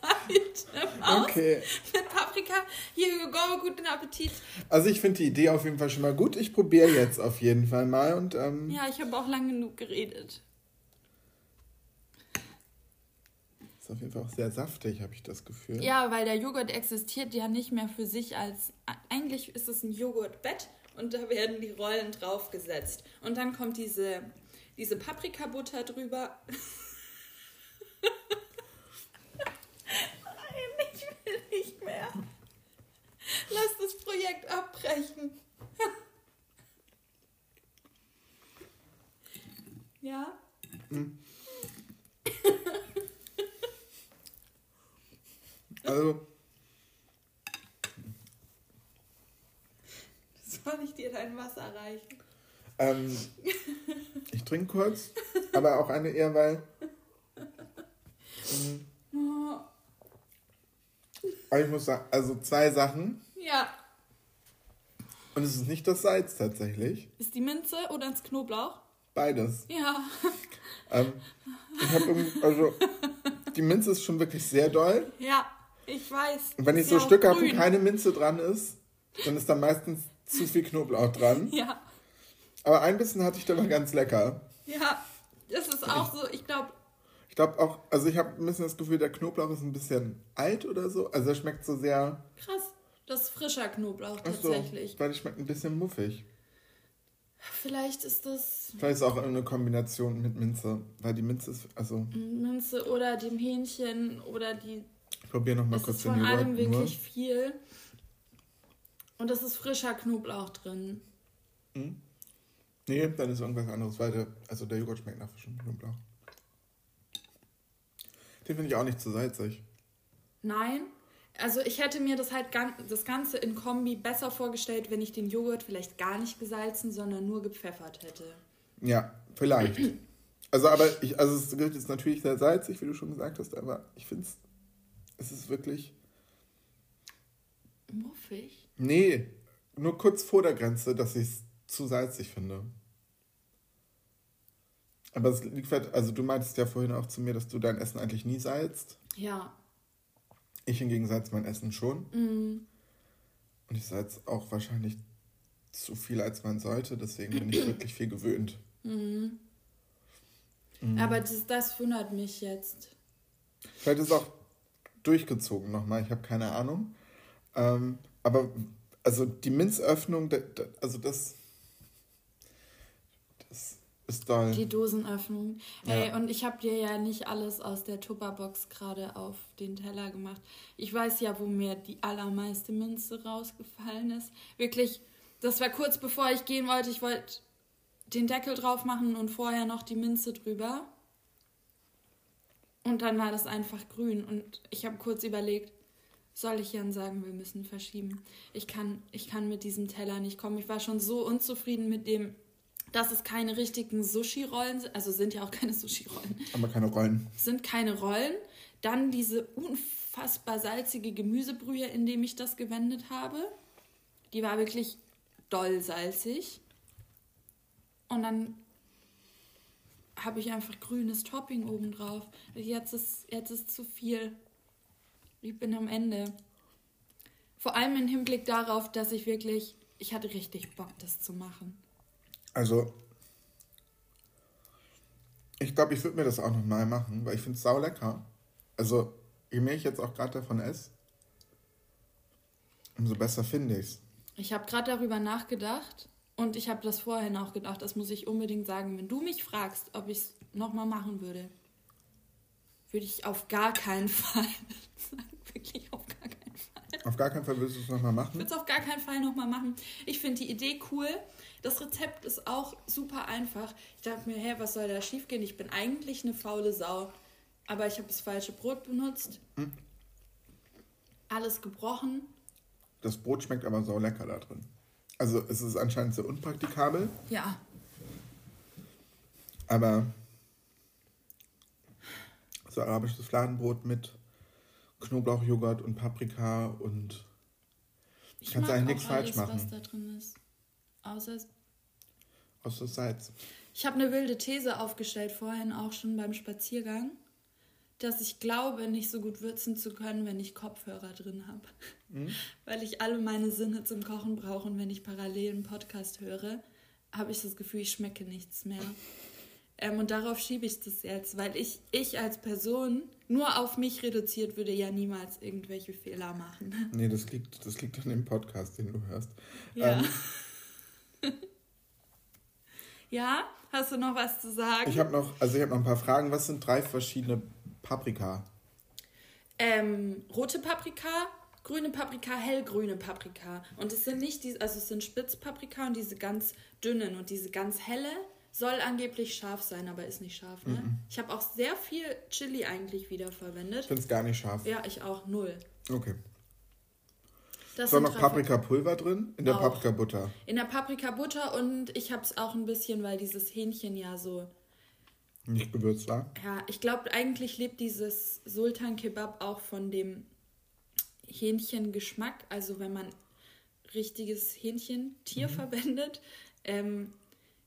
beidem aus. Okay. Mit Paprika. Hier, go, guten Appetit. Also ich finde die Idee auf jeden Fall schon mal gut. Ich probiere jetzt auf jeden Fall mal. Und, ähm ja, ich habe auch lang genug geredet. Ist auf jeden Fall auch sehr saftig, habe ich das Gefühl. Ja, weil der Joghurt existiert ja nicht mehr für sich als... Eigentlich ist es ein Joghurtbett und da werden die Rollen draufgesetzt. Und dann kommt diese, diese Paprikabutter drüber. Nein, ich will nicht mehr. Lass das Projekt abbrechen. ja? Also, Soll ich dir dein Wasser reichen? Ähm, ich trinke kurz, aber auch eine eher, weil. Mhm. Aber ich muss sagen, also zwei Sachen. Ja. Und es ist nicht das Salz tatsächlich. Ist die Minze oder das Knoblauch? Beides. Ja. Ähm, ich habe also die Minze ist schon wirklich sehr doll. Ja, ich weiß. Und wenn ich so Stücke habe, wo keine Minze dran ist, dann ist da meistens zu viel Knoblauch dran. Ja. Aber ein bisschen hatte ich da mal ganz lecker. Ja, das ist auch so, ich glaube. Ich glaube auch, also ich habe ein bisschen das Gefühl, der Knoblauch ist ein bisschen alt oder so. Also er schmeckt so sehr. Krass, das ist frischer Knoblauch tatsächlich. So, weil es schmeckt ein bisschen muffig. Vielleicht ist das. Vielleicht ist es auch eine Kombination mit Minze, weil die Minze ist, also. Minze oder dem Hähnchen oder die. Ich probiere nochmal kurz ist den von allem wirklich nur. viel. Und es ist frischer Knoblauch drin. Hm? Nee, dann ist irgendwas anderes weiter. Also der Joghurt schmeckt nach frischem Knoblauch. Den finde ich auch nicht zu salzig. Nein. Also ich hätte mir das halt das Ganze in Kombi besser vorgestellt, wenn ich den Joghurt vielleicht gar nicht gesalzen, sondern nur gepfeffert hätte. Ja, vielleicht. also aber ich, also es wird jetzt natürlich sehr salzig, wie du schon gesagt hast, aber ich finde es, es ist wirklich muffig. Nee, nur kurz vor der Grenze, dass ich es zu salzig finde. Aber es liegt halt, also du meintest ja vorhin auch zu mir, dass du dein Essen eigentlich nie salzt. Ja. Ich hingegen salze mein Essen schon. Mhm. Und ich salze auch wahrscheinlich zu viel, als man sollte. Deswegen bin ich wirklich viel gewöhnt. Mhm. Mhm. Aber das, das wundert mich jetzt. Vielleicht ist es auch durchgezogen nochmal. Ich habe keine Ahnung. Ähm, aber also die Minzöffnung, also das, das ist doll. Die Dosenöffnung. Ja. Ey, und ich habe dir ja nicht alles aus der Tupperbox gerade auf den Teller gemacht. Ich weiß ja, wo mir die allermeiste Minze rausgefallen ist. Wirklich, das war kurz bevor ich gehen wollte. Ich wollte den Deckel drauf machen und vorher noch die Minze drüber. Und dann war das einfach grün. Und ich habe kurz überlegt, soll ich Jan sagen, wir müssen verschieben. Ich kann, ich kann mit diesem Teller nicht kommen. Ich war schon so unzufrieden mit dem, dass es keine richtigen Sushi-Rollen sind. Also sind ja auch keine Sushi-Rollen. Aber keine Rollen. Sind keine Rollen. Dann diese unfassbar salzige Gemüsebrühe, in dem ich das gewendet habe. Die war wirklich doll salzig. Und dann habe ich einfach grünes Topping obendrauf. Jetzt ist, jetzt ist zu viel. Ich bin am Ende. Vor allem im Hinblick darauf, dass ich wirklich, ich hatte richtig Bock, das zu machen. Also, ich glaube, ich würde mir das auch nochmal machen, weil ich finde es sau lecker. Also, je mehr ich jetzt auch gerade davon esse, umso besser finde ich es. Ich habe gerade darüber nachgedacht und ich habe das vorhin auch gedacht, das muss ich unbedingt sagen. Wenn du mich fragst, ob ich es nochmal machen würde, würde ich auf gar keinen Fall sagen. Wirklich auf gar keinen Fall. Auf gar keinen Fall würdest du es nochmal Ich machen. würde es auf gar keinen Fall nochmal machen. Ich finde die Idee cool. Das Rezept ist auch super einfach. Ich dachte mir, hä, was soll da schiefgehen? Ich bin eigentlich eine faule Sau. Aber ich habe das falsche Brot benutzt. Alles gebrochen. Das Brot schmeckt aber sau lecker da drin. Also, es ist anscheinend sehr unpraktikabel, Ja, aber so arabisches Fladenbrot mit Knoblauchjoghurt und Paprika und ich Kannst eigentlich nichts falsch machen. was da drin ist. Außer aus der Salz. Ich habe eine wilde These aufgestellt vorhin auch schon beim Spaziergang, dass ich glaube, nicht so gut würzen zu können, wenn ich Kopfhörer drin habe. Weil ich alle meine Sinne zum Kochen brauche und wenn ich parallel einen Podcast höre, habe ich das Gefühl, ich schmecke nichts mehr. Ähm, und darauf schiebe ich das jetzt, weil ich, ich als Person nur auf mich reduziert würde ja niemals irgendwelche Fehler machen. Nee, das liegt, das liegt an dem Podcast, den du hörst. Ja. Ähm, Ja, hast du noch was zu sagen? ich habe noch, also ich habe noch ein paar Fragen. Was sind drei verschiedene Paprika? Ähm, rote Paprika, grüne Paprika, hellgrüne Paprika. Und es sind nicht diese, also es sind Spitzpaprika und diese ganz dünnen und diese ganz helle soll angeblich scharf sein, aber ist nicht scharf, ne? Ich habe auch sehr viel Chili eigentlich wieder Ich finde es gar nicht scharf. Ja, ich auch null. Okay. Das Ist da sind noch Paprikapulver drin? In der Auch. Paprikabutter. In der Paprikabutter und ich habe es auch ein bisschen, weil dieses Hähnchen ja so Nicht gewürzt war. Ja, ich glaube, eigentlich lebt dieses Sultan Kebab auch von dem Hähnchengeschmack. Also wenn man richtiges Hähnchentier verwendet. Ähm,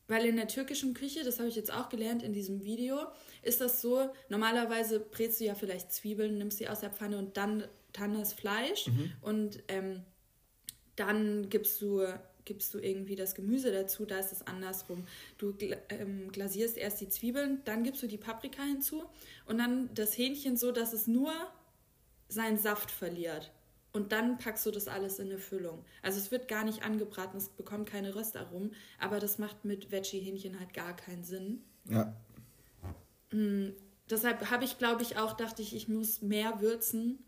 weil in der türkischen Küche, das habe ich jetzt auch gelernt in diesem Video, ist das so, normalerweise brätst du ja vielleicht Zwiebeln, nimmst sie aus der Pfanne und dann, dann das Fleisch und ähm, dann gibst du, gibst du irgendwie das Gemüse dazu, da ist es andersrum. Du ähm, glasierst erst die Zwiebeln, dann gibst du die Paprika hinzu und dann das Hähnchen so, dass es nur seinen Saft verliert. Und dann packst du das alles in eine Füllung. Also es wird gar nicht angebraten, es bekommt keine Röstaromen, aber das macht mit Veggie-Hähnchen halt gar keinen Sinn. Ja. Deshalb habe ich, glaube ich, auch, dachte ich, ich muss mehr würzen,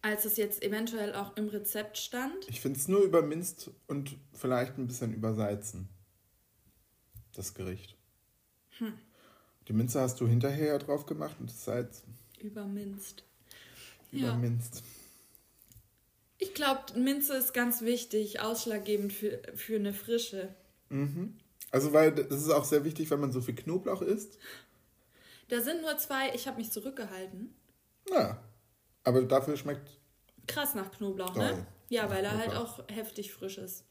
als es jetzt eventuell auch im Rezept stand. Ich finde es nur überminzt und vielleicht ein bisschen übersalzen. Das Gericht. Hm. Die Minze hast du hinterher ja drauf gemacht und das Salz Überminzt. Ja. Ich glaube, Minze ist ganz wichtig, ausschlaggebend für, für eine Frische. Also, weil das ist auch sehr wichtig, wenn man so viel Knoblauch isst. Da sind nur zwei, ich habe mich zurückgehalten. Ja. Aber dafür schmeckt. Krass nach Knoblauch, ne? Ja, weil er halt auch heftig frisch ist.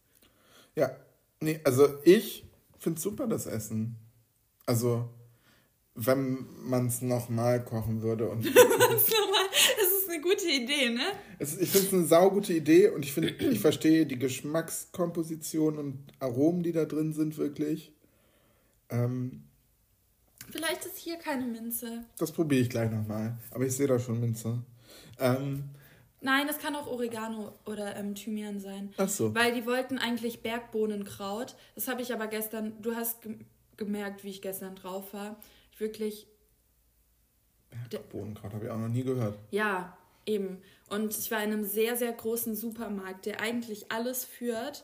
Ja. Nee, also ich finde super, das Essen. Also, wenn man es nochmal kochen würde. Und Das ist nochmal, das ist eine gute Idee, ne? es, ich finde es eine saugute Idee und ich finde, ich verstehe die Geschmackskomposition und Aromen, die da drin sind, wirklich. Ähm, Vielleicht ist hier keine Minze. das probiere ich gleich nochmal. Aber ich sehe da schon Minze. Ähm, Nein, das kann auch Oregano oder ähm, Thymian sein. ach so. Weil die wollten eigentlich Bergbohnenkraut. Das habe ich aber gestern, du hast ge gemerkt, wie ich gestern drauf war. Ich wirklich, Bohnenkraut habe ich auch noch nie gehört. ja, eben. Und ich war in einem sehr, sehr großen Supermarkt, der eigentlich alles führt.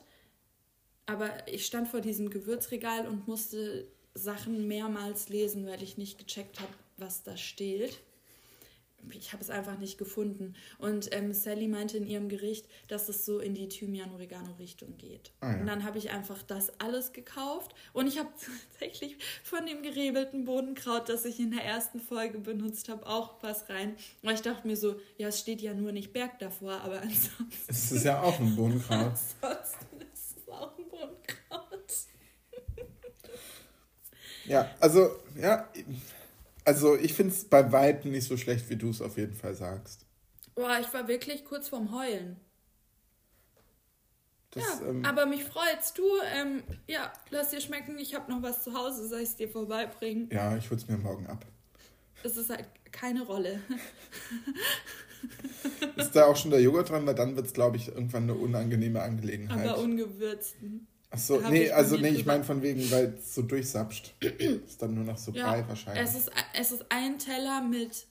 Aber ich stand vor diesem Gewürzregal und musste Sachen mehrmals lesen, weil ich nicht gecheckt habe, was da steht. Ich habe es einfach nicht gefunden. Und ähm, Sally meinte in ihrem Gericht, dass es so in die Thymian-Oregano-Richtung geht. Ah, ja. Und dann habe ich einfach das alles gekauft. Und ich habe tatsächlich von dem gerebelten Bodenkraut, das ich in der ersten Folge benutzt habe, auch was rein. Weil ich dachte mir so, ja, es steht ja nur nicht Berg davor, aber ansonsten, Es ist ja auch ein Bohnenkraut. ansonsten ist es auch ein Bodenkraut. Ja, also, ja, also ich finde es bei Weitem nicht so schlecht, wie du es auf jeden Fall sagst. Boah, ich war wirklich kurz vorm Heulen. Das, ja, ähm, aber mich freut's. Du, ähm, ja, lass dir schmecken. Ich habe noch was zu Hause, soll ich es dir vorbeibringen? ja, ich hol's mir morgen ab. Es ist halt keine Rolle. Ist da auch schon der Joghurt dran, weil dann wird es, glaube ich, irgendwann eine unangenehme Angelegenheit. Aber ungewürzten. Ach so, hab nee, ich also nee, ich meine von wegen, weil es so durchsapscht. ist dann nur noch so Ja, Brei wahrscheinlich. es ist, es ist ein Teller mit.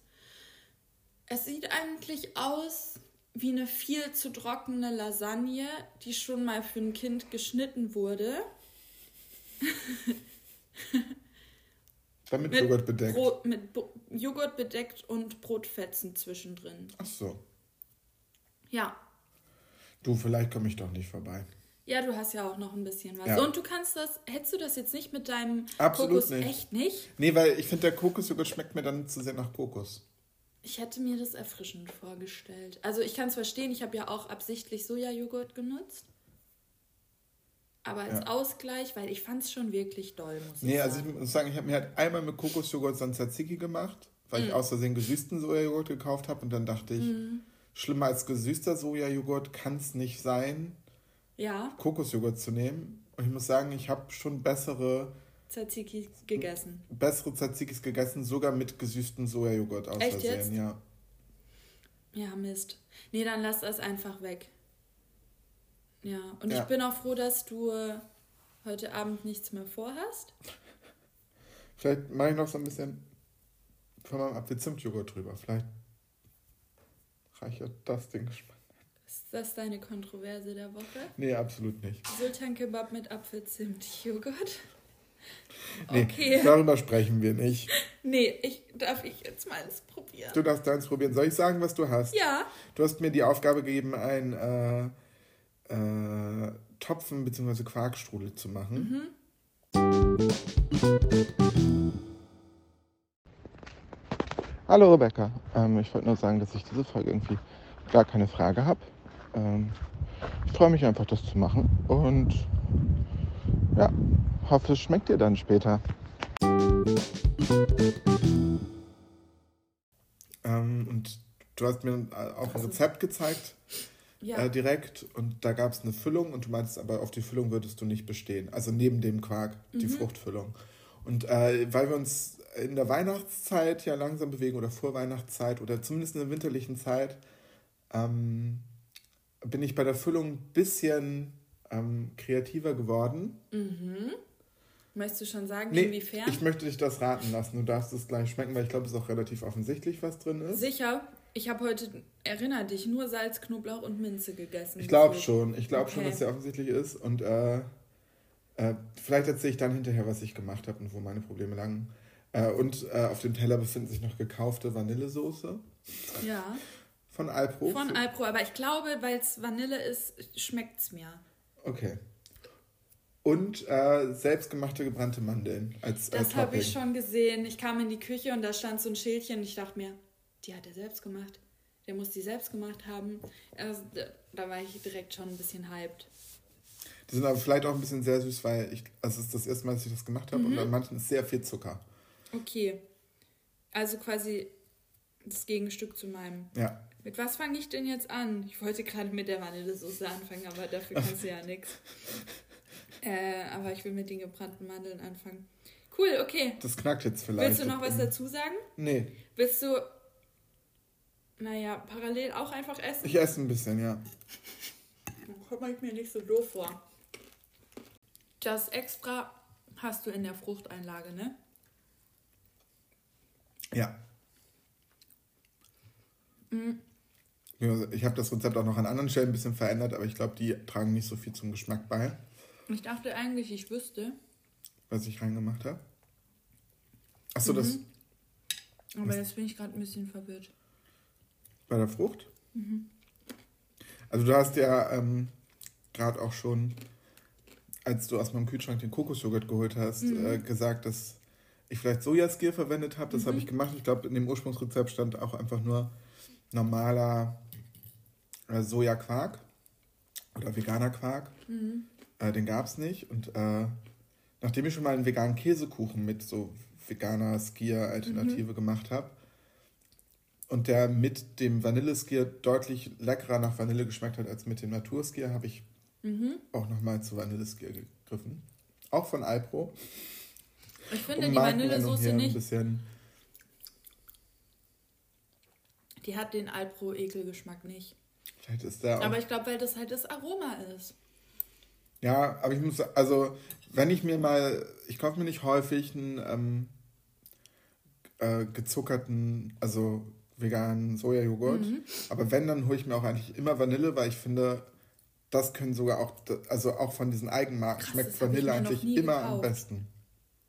Es sieht eigentlich aus wie eine viel zu trockene Lasagne, die schon mal für ein Kind geschnitten wurde. dann mit, Mit Joghurt bedeckt. Brot, mit Bo Joghurt bedeckt und Brotfetzen zwischendrin. Ach so. Ja. Du, vielleicht komme ich doch nicht vorbei. Ja, du hast ja auch noch ein bisschen was. Ja. Und du kannst das, hättest du das jetzt nicht mit deinem Absolut Kokos nicht. echt nicht? Nee, weil ich finde, der Kokosjoghurt schmeckt mir dann zu sehr nach Kokos. Ich hätte mir das erfrischend vorgestellt. Also ich kann es verstehen, ich habe ja auch absichtlich Sojajoghurt genutzt. Aber als Ja. Ausgleich, weil ich fand es schon wirklich doll, muss Nee, ich also ich sagen. muss sagen, ich habe mir halt einmal mit Kokosjoghurt so ein Tzatziki gemacht, weil Mhm. ich aus Versehen gesüßten Sojajoghurt gekauft habe und dann dachte ich, Mhm. schlimmer als gesüßter Sojajoghurt kann es nicht sein, Ja, Kokosjoghurt zu nehmen. Und ich muss sagen, ich habe schon bessere, Tzatziki gegessen. bessere Tzatziki's gegessen, sogar mit gesüßtem Sojajoghurt aus Echt Versehen. jetzt? Ja. Ja, Mist. Nee, dann lass das einfach weg. Ja, und Ja. ich bin auch froh, dass du äh, heute Abend nichts mehr vorhast. Vielleicht mache ich noch so ein bisschen von meinem Apfel-Zimt-Joghurt drüber. Vielleicht reichert das den Geschmack. Ist das deine Kontroverse der Woche? Nee, absolut nicht. Sultan Kebab mit Apfelzimt-Joghurt? Nee, Okay. darüber sprechen wir nicht. Nee, ich, darf ich jetzt mal eins probieren? Du darfst deins probieren. Soll ich sagen, was du hast? Ja. Du hast mir die Aufgabe gegeben, ein äh, äh, Topfen bzw. Quarkstrudel zu machen. Hallo Rebecca. Ähm, ich wollte nur sagen, dass ich diese Folge irgendwie gar keine Frage habe. Ähm, ich freue mich einfach, das zu machen und ja, hoffe, es schmeckt dir dann später. Ähm, und du hast mir auch ein Rezept gezeigt Ja. äh, direkt und da gab es eine Füllung und du meintest aber auf die Füllung würdest du nicht bestehen. Also neben dem Quark, die Fruchtfüllung. Und äh, weil wir uns in der Weihnachtszeit ja langsam bewegen oder vor Weihnachtszeit oder zumindest in der winterlichen Zeit, ähm, bin ich bei der Füllung ein bisschen ähm, kreativer geworden. Möchtest du schon sagen, Nee, inwiefern? ich möchte dich das raten lassen. Du darfst es gleich schmecken, weil ich glaube, es ist auch relativ offensichtlich, was drin ist. Sicher. Ich habe heute, erinner dich, nur Salz, Knoblauch und Minze gegessen. Ich glaube schon. Ich glaube schon, Okay. dass der offensichtlich ist. Und äh, äh, vielleicht erzähle ich dann hinterher, was ich gemacht habe und wo meine Probleme lagen. Äh, und äh, auf dem Teller befinden sich noch gekaufte Vanillesoße Ja. Von Alpro. Von Alpro. Aber ich glaube, weil es Vanille ist, schmeckt es mir. Okay. Und äh, selbstgemachte gebrannte Mandeln als äh, Das habe Topping. ich schon gesehen. Ich kam in die Küche und da stand so ein Schildchen und ich dachte mir, die hat er selbst gemacht. Der muss die selbst gemacht haben. Also, da- da war ich direkt schon ein bisschen hyped. Die sind aber vielleicht auch ein bisschen sehr süß, weil ich, also es ist das erste Mal, dass ich das gemacht habe Mhm. und an manchen ist sehr viel Zucker. Okay. Also quasi das Gegenstück zu meinem. Ja. Mit was fange ich denn jetzt an? Ich wollte gerade mit der Vanillesoße anfangen, aber dafür kannst du ja nichts. Äh, aber ich will mit den gebrannten Mandeln anfangen. Cool, okay. Das knackt jetzt vielleicht. Willst du noch was dazu sagen? Nee, Willst du, naja, parallel auch einfach essen? ich esse ein bisschen, ja. Kommt ich mir nicht so doof vor. Das extra hast du in der Fruchteinlage, ne? Ja. Ja, Ich habe das Rezept auch noch an anderen Stellen ein bisschen verändert, aber ich glaube, die tragen nicht so viel zum Geschmack bei, Ich dachte eigentlich, ich wüsste, was ich reingemacht habe. Achso, das aber jetzt bin ich gerade ein bisschen verwirrt. bei der Frucht? Also du hast ja ähm, gerade auch schon, als du aus meinem Kühlschrank den Kokosjoghurt geholt hast, äh, gesagt, dass ich vielleicht Sojaskier verwendet habe. Das habe ich gemacht. Ich glaube, in dem Ursprungsrezept stand auch einfach nur normaler äh, Sojaquark oder veganer Quark. Äh, den gab es nicht. Und äh, nachdem ich schon mal einen veganen Käsekuchen mit so veganer Skier-Alternative gemacht habe und der mit dem Vanilleskier deutlich leckerer nach Vanille geschmeckt hat als mit dem Naturskier, habe ich auch nochmal zu Vanilleskier gegriffen. Auch von Alpro. Ich finde Um die Vanillesoße nicht. Die hat den Alpro-Ekelgeschmack nicht. Vielleicht ist der auch Aber ich glaube, weil das halt das Aroma ist. Ja, aber ich muss, also, wenn ich mir mal, ich kaufe mir nicht häufig einen ähm, äh, gezuckerten, also veganen Sojajoghurt, Mhm. aber wenn, dann hole ich mir auch eigentlich immer Vanille, weil ich finde, das können sogar auch, also auch von diesen Eigenmarken Krass, schmeckt Vanille eigentlich immer am gekauft. besten.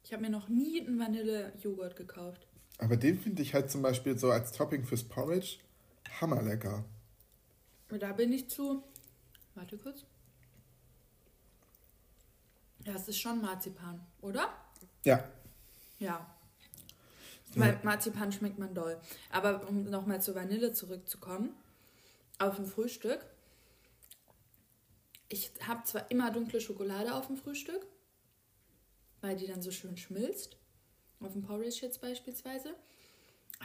Ich habe mir noch nie einen Vanille-Joghurt gekauft. Aber den finde ich halt zum Beispiel so als Topping fürs Porridge hammerlecker. Und Da bin ich zu. Warte kurz. Ja, es ist schon Marzipan, oder? Ja, Ja. Weil Marzipan schmeckt man doll. Aber um nochmal zur Vanille zurückzukommen, auf dem Frühstück. Ich habe zwar immer dunkle Schokolade auf dem Frühstück, weil die dann so schön schmilzt. Auf dem Porridge jetzt beispielsweise.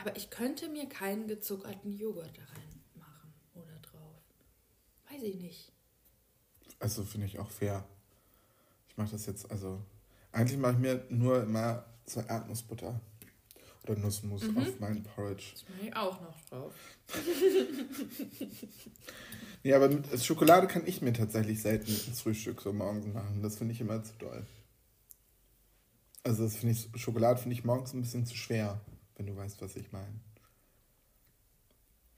Aber ich könnte mir keinen gezuckerten Joghurt da drauf. Weiß ich nicht. also finde ich auch fair. Ich mache das jetzt, also, eigentlich mache ich mir nur immer so Erdnussbutter oder Nussmus Mhm. auf meinen Porridge. Das mache ich auch noch drauf. Ja, aber mit also Schokolade kann ich mir tatsächlich selten ins Frühstück so morgens machen. Das finde ich immer zu doll. Also das finde ich, Schokolade finde ich morgens ein bisschen zu schwer, wenn du weißt, was ich meine.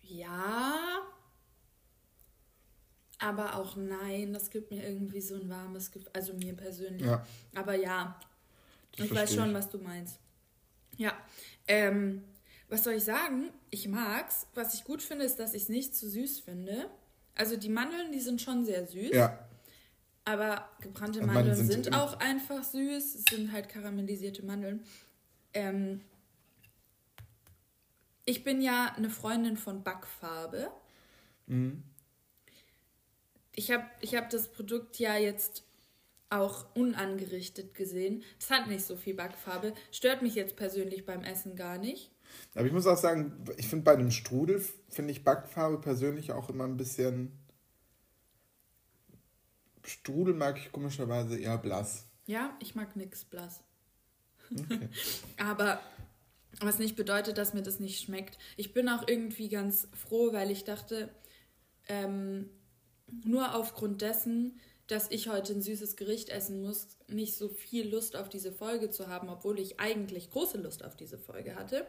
Ja, aber auch nein. Das gibt mir irgendwie so ein warmes Gefühl. Also mir persönlich. Ja, Aber ja, das ich weiß schon, ich. was du meinst. Ja, ähm, was soll ich sagen? Ich mag's. Was ich gut finde, ist, dass ich es nicht zu süß finde. Also die Mandeln, die sind schon sehr süß. Ja, Aber gebrannte Mandeln Mandeln sind, sind- auch einfach süß. Es sind halt karamellisierte Mandeln. Ähm, ich bin ja eine Freundin von Backfarbe. mhm. Ich habe ich hab das Produkt ja jetzt auch unangerichtet gesehen. Es hat nicht so viel Backfarbe. Stört mich jetzt persönlich beim Essen gar nicht. aber ich muss auch sagen, ich finde bei einem Strudel, finde ich Backfarbe persönlich auch immer ein bisschen... Strudel mag ich komischerweise eher blass. Ja, ich mag nix blass. Okay. Aber was nicht bedeutet, dass mir das nicht schmeckt. Ich bin auch irgendwie ganz froh, weil ich dachte, ähm, nur aufgrund dessen, dass ich heute ein süßes Gericht essen muss, nicht so viel Lust auf diese Folge zu haben, obwohl ich eigentlich große Lust auf diese Folge hatte.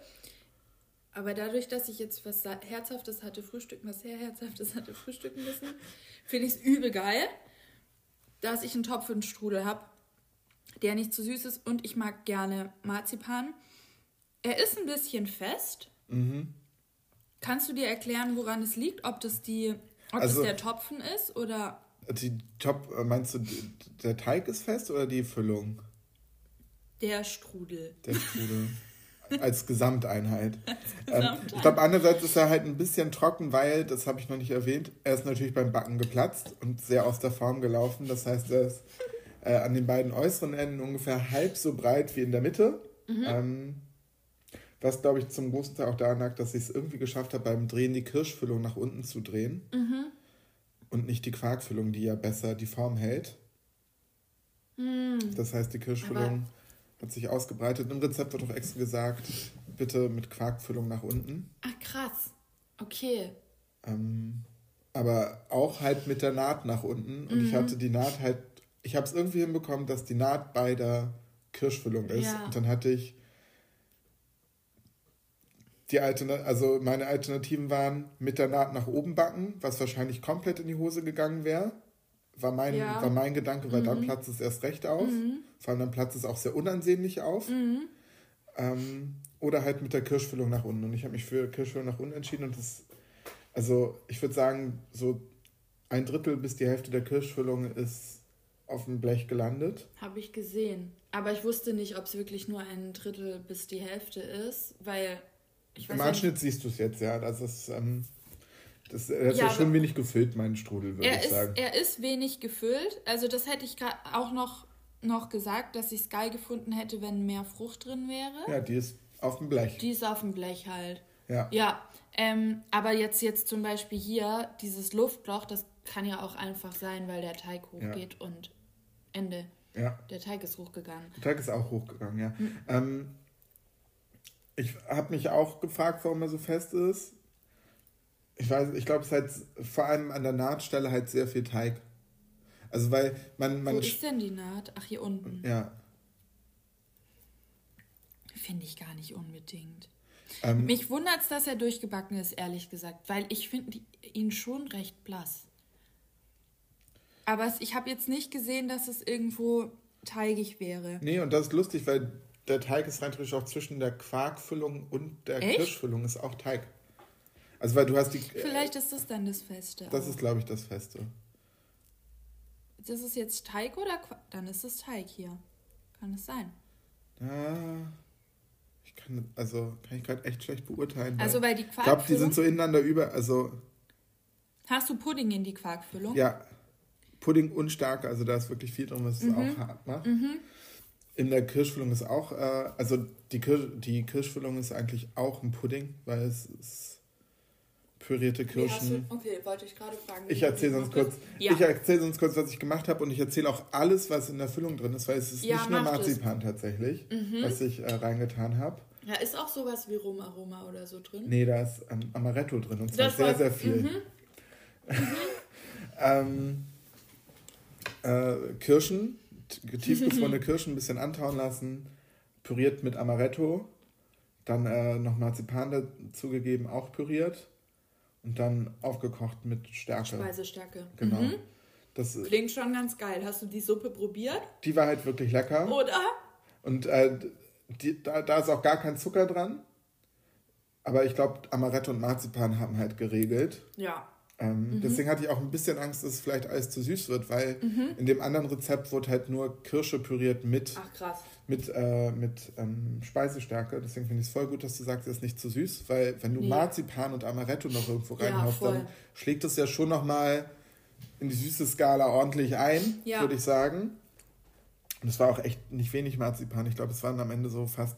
Aber dadurch, dass ich jetzt was Herzhaftes hatte, frühstücken, was sehr Herzhaftes hatte, frühstücken müssen, finde ich es übel geil, dass ich einen Topf und Strudel habe, der nicht zu süß ist und ich mag gerne Marzipan. Er ist ein bisschen fest. Mhm. Kannst du dir erklären, woran es liegt? Ob das die, ob Also- das der Topfen ist oder Die Top, äh, meinst du, der Teig ist fest oder die Füllung? der Strudel? Der Strudel. Als Gesamteinheit. Ähm, Gesamteinheit. ich glaube, andererseits ist er halt ein bisschen trocken, weil, das habe ich noch nicht erwähnt, er ist natürlich beim Backen geplatzt und sehr aus der Form gelaufen. Das heißt, er ist äh, an den beiden äußeren Enden ungefähr halb so breit wie in der Mitte. Ähm, was, glaube ich, zum großen Teil auch daran lag, dass ich es irgendwie geschafft habe, beim Drehen die Kirschfüllung nach unten zu drehen. Und nicht die Quarkfüllung, die ja besser die Form hält. Das heißt, die Kirschfüllung hat sich ausgebreitet. Im Rezept wird auch extra gesagt, bitte mit Quarkfüllung nach unten. Ach krass. Okay. Ähm, aber auch halt mit der Naht nach unten. Und ich hatte die Naht halt, ich habe es irgendwie hinbekommen, dass die Naht bei der Kirschfüllung ist. Ja. Und dann hatte ich die Altern also meine Alternativen waren mit der Naht nach oben backen, was wahrscheinlich komplett in die Hose gegangen wäre. War mein, Ja. war mein Gedanke, weil dann platzt es erst recht auf. Vor allem dann platzt es auch sehr unansehnlich auf. Ähm, oder halt mit der Kirschfüllung nach unten. Und ich habe mich für Kirschfüllung nach unten entschieden. Und das, also ich würde sagen, so ein Drittel bis die Hälfte der Kirschfüllung ist auf dem Blech gelandet. Habe ich gesehen. Aber ich wusste nicht, ob es wirklich nur ein Drittel bis die Hälfte ist, weil Im ja Anschnitt siehst du es jetzt, ja. Das ist, ähm, das, er ist Ja, ja, schon aber- wenig gefüllt, mein Strudel, würde ich ist, sagen. er ist wenig gefüllt. Also das hätte ich auch noch, noch gesagt, dass ich es geil gefunden hätte, wenn mehr Frucht drin wäre. Ja, die ist auf dem Blech. Die ist auf dem Blech halt. ja. Ja, ähm, aber jetzt, jetzt zum Beispiel hier, dieses Luftloch, das kann ja auch einfach sein, weil der Teig hochgeht und Ende. ja. Der Teig ist hochgegangen. Der Tag ist auch hochgegangen, ja. Hm. Ähm, ich habe mich auch gefragt, warum er so fest ist. Ich weiß, ich glaube, es ist halt vor allem an der Nahtstelle halt sehr viel Teig. Also weil man, man Wo ist denn die Naht? Ach, hier unten. ja, Finde ich gar nicht unbedingt. ähm, Mich wundert es, dass er durchgebacken ist, ehrlich gesagt, weil ich finde ihn schon recht blass. Aber es, ich habe jetzt nicht gesehen, dass es irgendwo teigig wäre. nee, und das ist lustig, weil der Teig ist rein theoretisch auch zwischen der Quarkfüllung und der Echt? Kirschfüllung ist auch Teig. Also weil du hast die, Vielleicht ist das dann das Feste. das auch. ist glaube ich das Feste. das ist jetzt Teig oder Qua Dann ist es Teig hier. Kann es sein? Ah, ich kann, also kann ich gerade echt schlecht beurteilen. Also weil die ich glaube, die sind Quarkfüllung... so ineinander über, also Hast du Pudding in die Quarkfüllung? ja, Pudding und starke, also da ist wirklich viel drin, was es Mhm. auch hart macht. In der Kirschfüllung ist auch, äh, also die, Kirsch, die Kirschfüllung ist eigentlich auch ein Pudding, weil es ist pürierte Kirschen. du, okay, wollte ich gerade fragen. Ich erzähle sonst kurz. Ja. ich erzähle sonst kurz, was ich gemacht habe und ich erzähle auch alles, was in der Füllung drin ist, weil es ist Ja, nicht nur. Mhm. Marzipan tatsächlich, was ich äh, reingetan habe. ja, ist auch sowas wie Rumaroma oder so drin? Nee, da ist ähm, Amaretto drin und zwar Das sehr, war- sehr viel. Mhm. ähm, äh, Kirschen, tiefgefrorene Kirschen ein bisschen antauen lassen, püriert mit Amaretto, dann äh, noch Marzipan dazugegeben, auch püriert und dann aufgekocht mit Stärke. Speisestärke. Genau. Mhm. Das, Klingt schon ganz geil. Hast du die Suppe probiert? die war halt wirklich lecker. Oder? Und äh, die, da, da ist auch gar kein Zucker dran. Aber ich glaube, Amaretto und Marzipan haben halt geregelt. Ja. Ähm, Deswegen hatte ich auch ein bisschen Angst, dass es vielleicht alles zu süß wird, weil in dem anderen Rezept wurde halt nur Kirsche püriert mit, Ach mit, äh, mit ähm, Speisestärke. Deswegen finde ich es voll gut, dass du sagst, es ist nicht zu süß, weil wenn du Nee. Marzipan und Amaretto noch irgendwo Ja, reinhaust, voll. dann schlägt das ja schon nochmal in die süße Skala ordentlich ein, Ja. würde ich sagen. Und es war auch echt nicht wenig Marzipan. Ich glaube, es waren am Ende so fast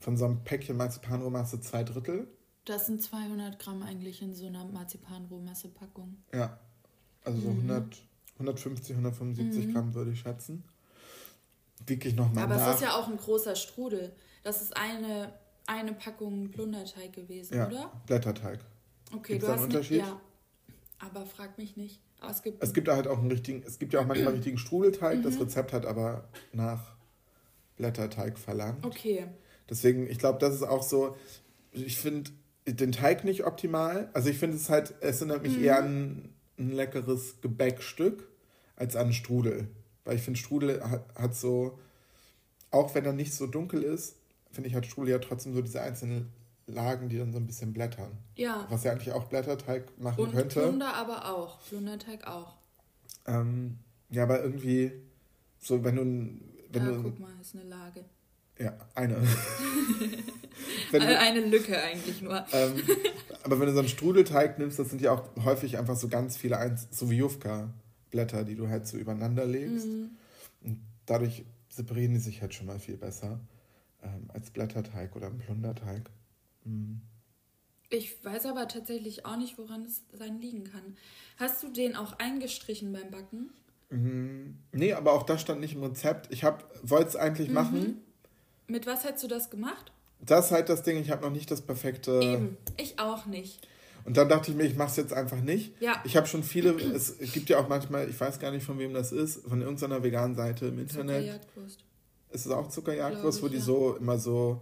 von so einem Päckchen Marzipan, wo machst du zwei Drittel. Das sind 200 Gramm eigentlich in so einer Marzipan-Rohmasse-Packung. Ja, also Mhm. so 100, 150, 175 Gramm würde ich schätzen. Wiege ich nochmal Aber nach. es ist ja auch ein großer Strudel. Das ist eine, eine Packung Plunderteig gewesen, ja, oder? Blätterteig. Okay, Gibt's du da hast einen ne- Unterschied? Ja. Aber frag mich nicht. Aber es gibt. Es gibt da halt auch einen richtigen, es gibt ja auch manchmal richtigen Strudelteig. Mhm. Das Rezept hat aber nach Blätterteig verlangt. okay. Deswegen, ich glaube, das ist auch so, ich finde den Teig nicht optimal. Also ich finde es halt, es erinnert mich Mhm. eher an ein leckeres Gebäckstück als an Strudel. Weil ich finde, Strudel hat, hat so, auch wenn er nicht so dunkel ist, finde ich, hat Strudel ja trotzdem so diese einzelnen Lagen, die dann so ein bisschen blättern. Ja. Was ja eigentlich auch Blätterteig machen Und könnte. Plunder aber auch. Plunderteig auch. Ähm, ja, aber irgendwie, so wenn du, wenn ah, du, guck mal, ist eine Lage. Ja, eine. wenn eine Lücke eigentlich nur. ähm, aber wenn du so einen Strudelteig nimmst, das sind ja auch häufig einfach so ganz viele, Einz so wie Jufka-Blätter, die du halt so übereinander legst. Mhm. Und dadurch separieren die sich halt schon mal viel besser ähm, als Blätterteig oder ein Plunderteig. Mhm. Ich weiß aber tatsächlich auch nicht, woran es sein liegen kann. Hast du den auch eingestrichen beim Backen? Mhm. Nee, aber auch das stand nicht im Rezept. Ich wollte es eigentlich Mhm. machen. Mit was hättest du das gemacht? Das ist halt das Ding, ich habe noch nicht das perfekte. Eben. Ich auch nicht. Und dann dachte ich mir, ich mache es jetzt einfach nicht. Ja. Ich habe schon viele, es gibt ja auch manchmal, ich weiß gar nicht von wem das ist, von irgendeiner veganen Seite im Internet. Ist es auch Zuckerjagdwurst, wo die ja. so immer so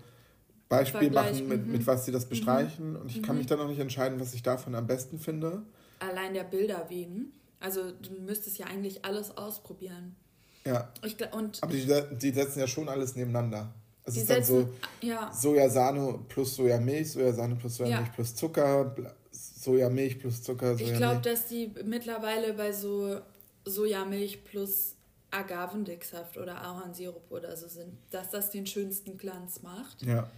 Beispiel machen, mit, mhm. mit was sie das mhm. bestreichen. Mhm. Und ich mhm. kann mich dann noch nicht entscheiden, was ich davon am besten finde. Allein der Bilder wegen. Also du müsstest ja eigentlich alles ausprobieren. Ja. Ich, und Aber die, die setzen ja schon alles nebeneinander. Es ist setzen, dann so ja. Sojasahne plus Sojamilch, Sojasahne plus Sojamilch ja. plus Zucker, Sojamilch plus Zucker. Sojamilch. Ich glaube, dass die mittlerweile bei so Sojamilch plus Agavendicksaft oder Ahornsirup oder so sind, dass das den schönsten Glanz macht. Ja.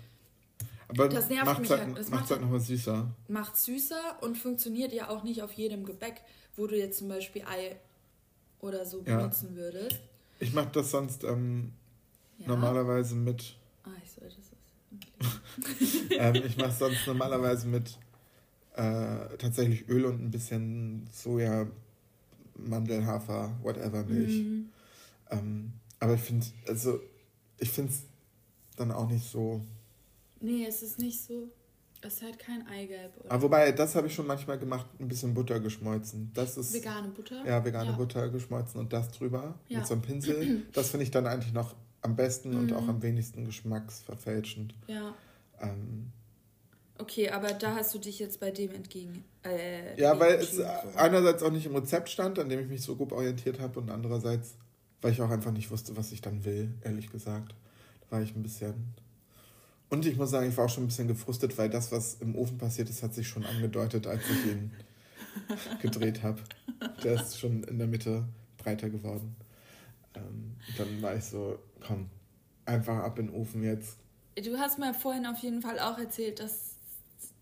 Aber das nervt macht mich halt, halt, das macht halt nochmal süßer. Macht süßer und funktioniert ja auch nicht auf jedem Gebäck, wo du jetzt zum Beispiel Ei oder so ja. benutzen würdest. Ich mache das sonst ähm, ja. normalerweise mit. Ah, ich sollte das. Okay. ähm, ich mache sonst normalerweise mit äh, tatsächlich Öl und ein bisschen Soja, Mandelhafer, whatever Milch. Mhm. Ähm, aber ich finde, also ich finde es dann auch nicht so. Nee, es ist nicht so. Es ist halt kein Eigelb. Oder? Aber wobei, das habe ich schon manchmal gemacht, ein bisschen Butter geschmolzen. Das ist, vegane Butter? Ja, vegane ja. Butter geschmolzen und das drüber ja. mit so einem Pinsel. Das finde ich dann eigentlich noch am besten mhm. und auch am wenigsten geschmacksverfälschend. Ja. Ähm, okay, aber da hast du dich jetzt bei dem entgegen. Äh, ja, weil es einerseits auch nicht im Rezept stand, an dem ich mich so grob orientiert habe, und andererseits, weil ich auch einfach nicht wusste, was ich dann will, ehrlich gesagt. Da war ich ein bisschen und ich muss sagen, ich war auch schon ein bisschen gefrustet, weil das, was im Ofen passiert ist, hat sich schon angedeutet, als ich ihn gedreht habe. Der ist schon in der Mitte breiter geworden. Ähm, dann war ich so, komm, einfach ab in den Ofen jetzt. Du hast mir vorhin auf jeden Fall auch erzählt, dass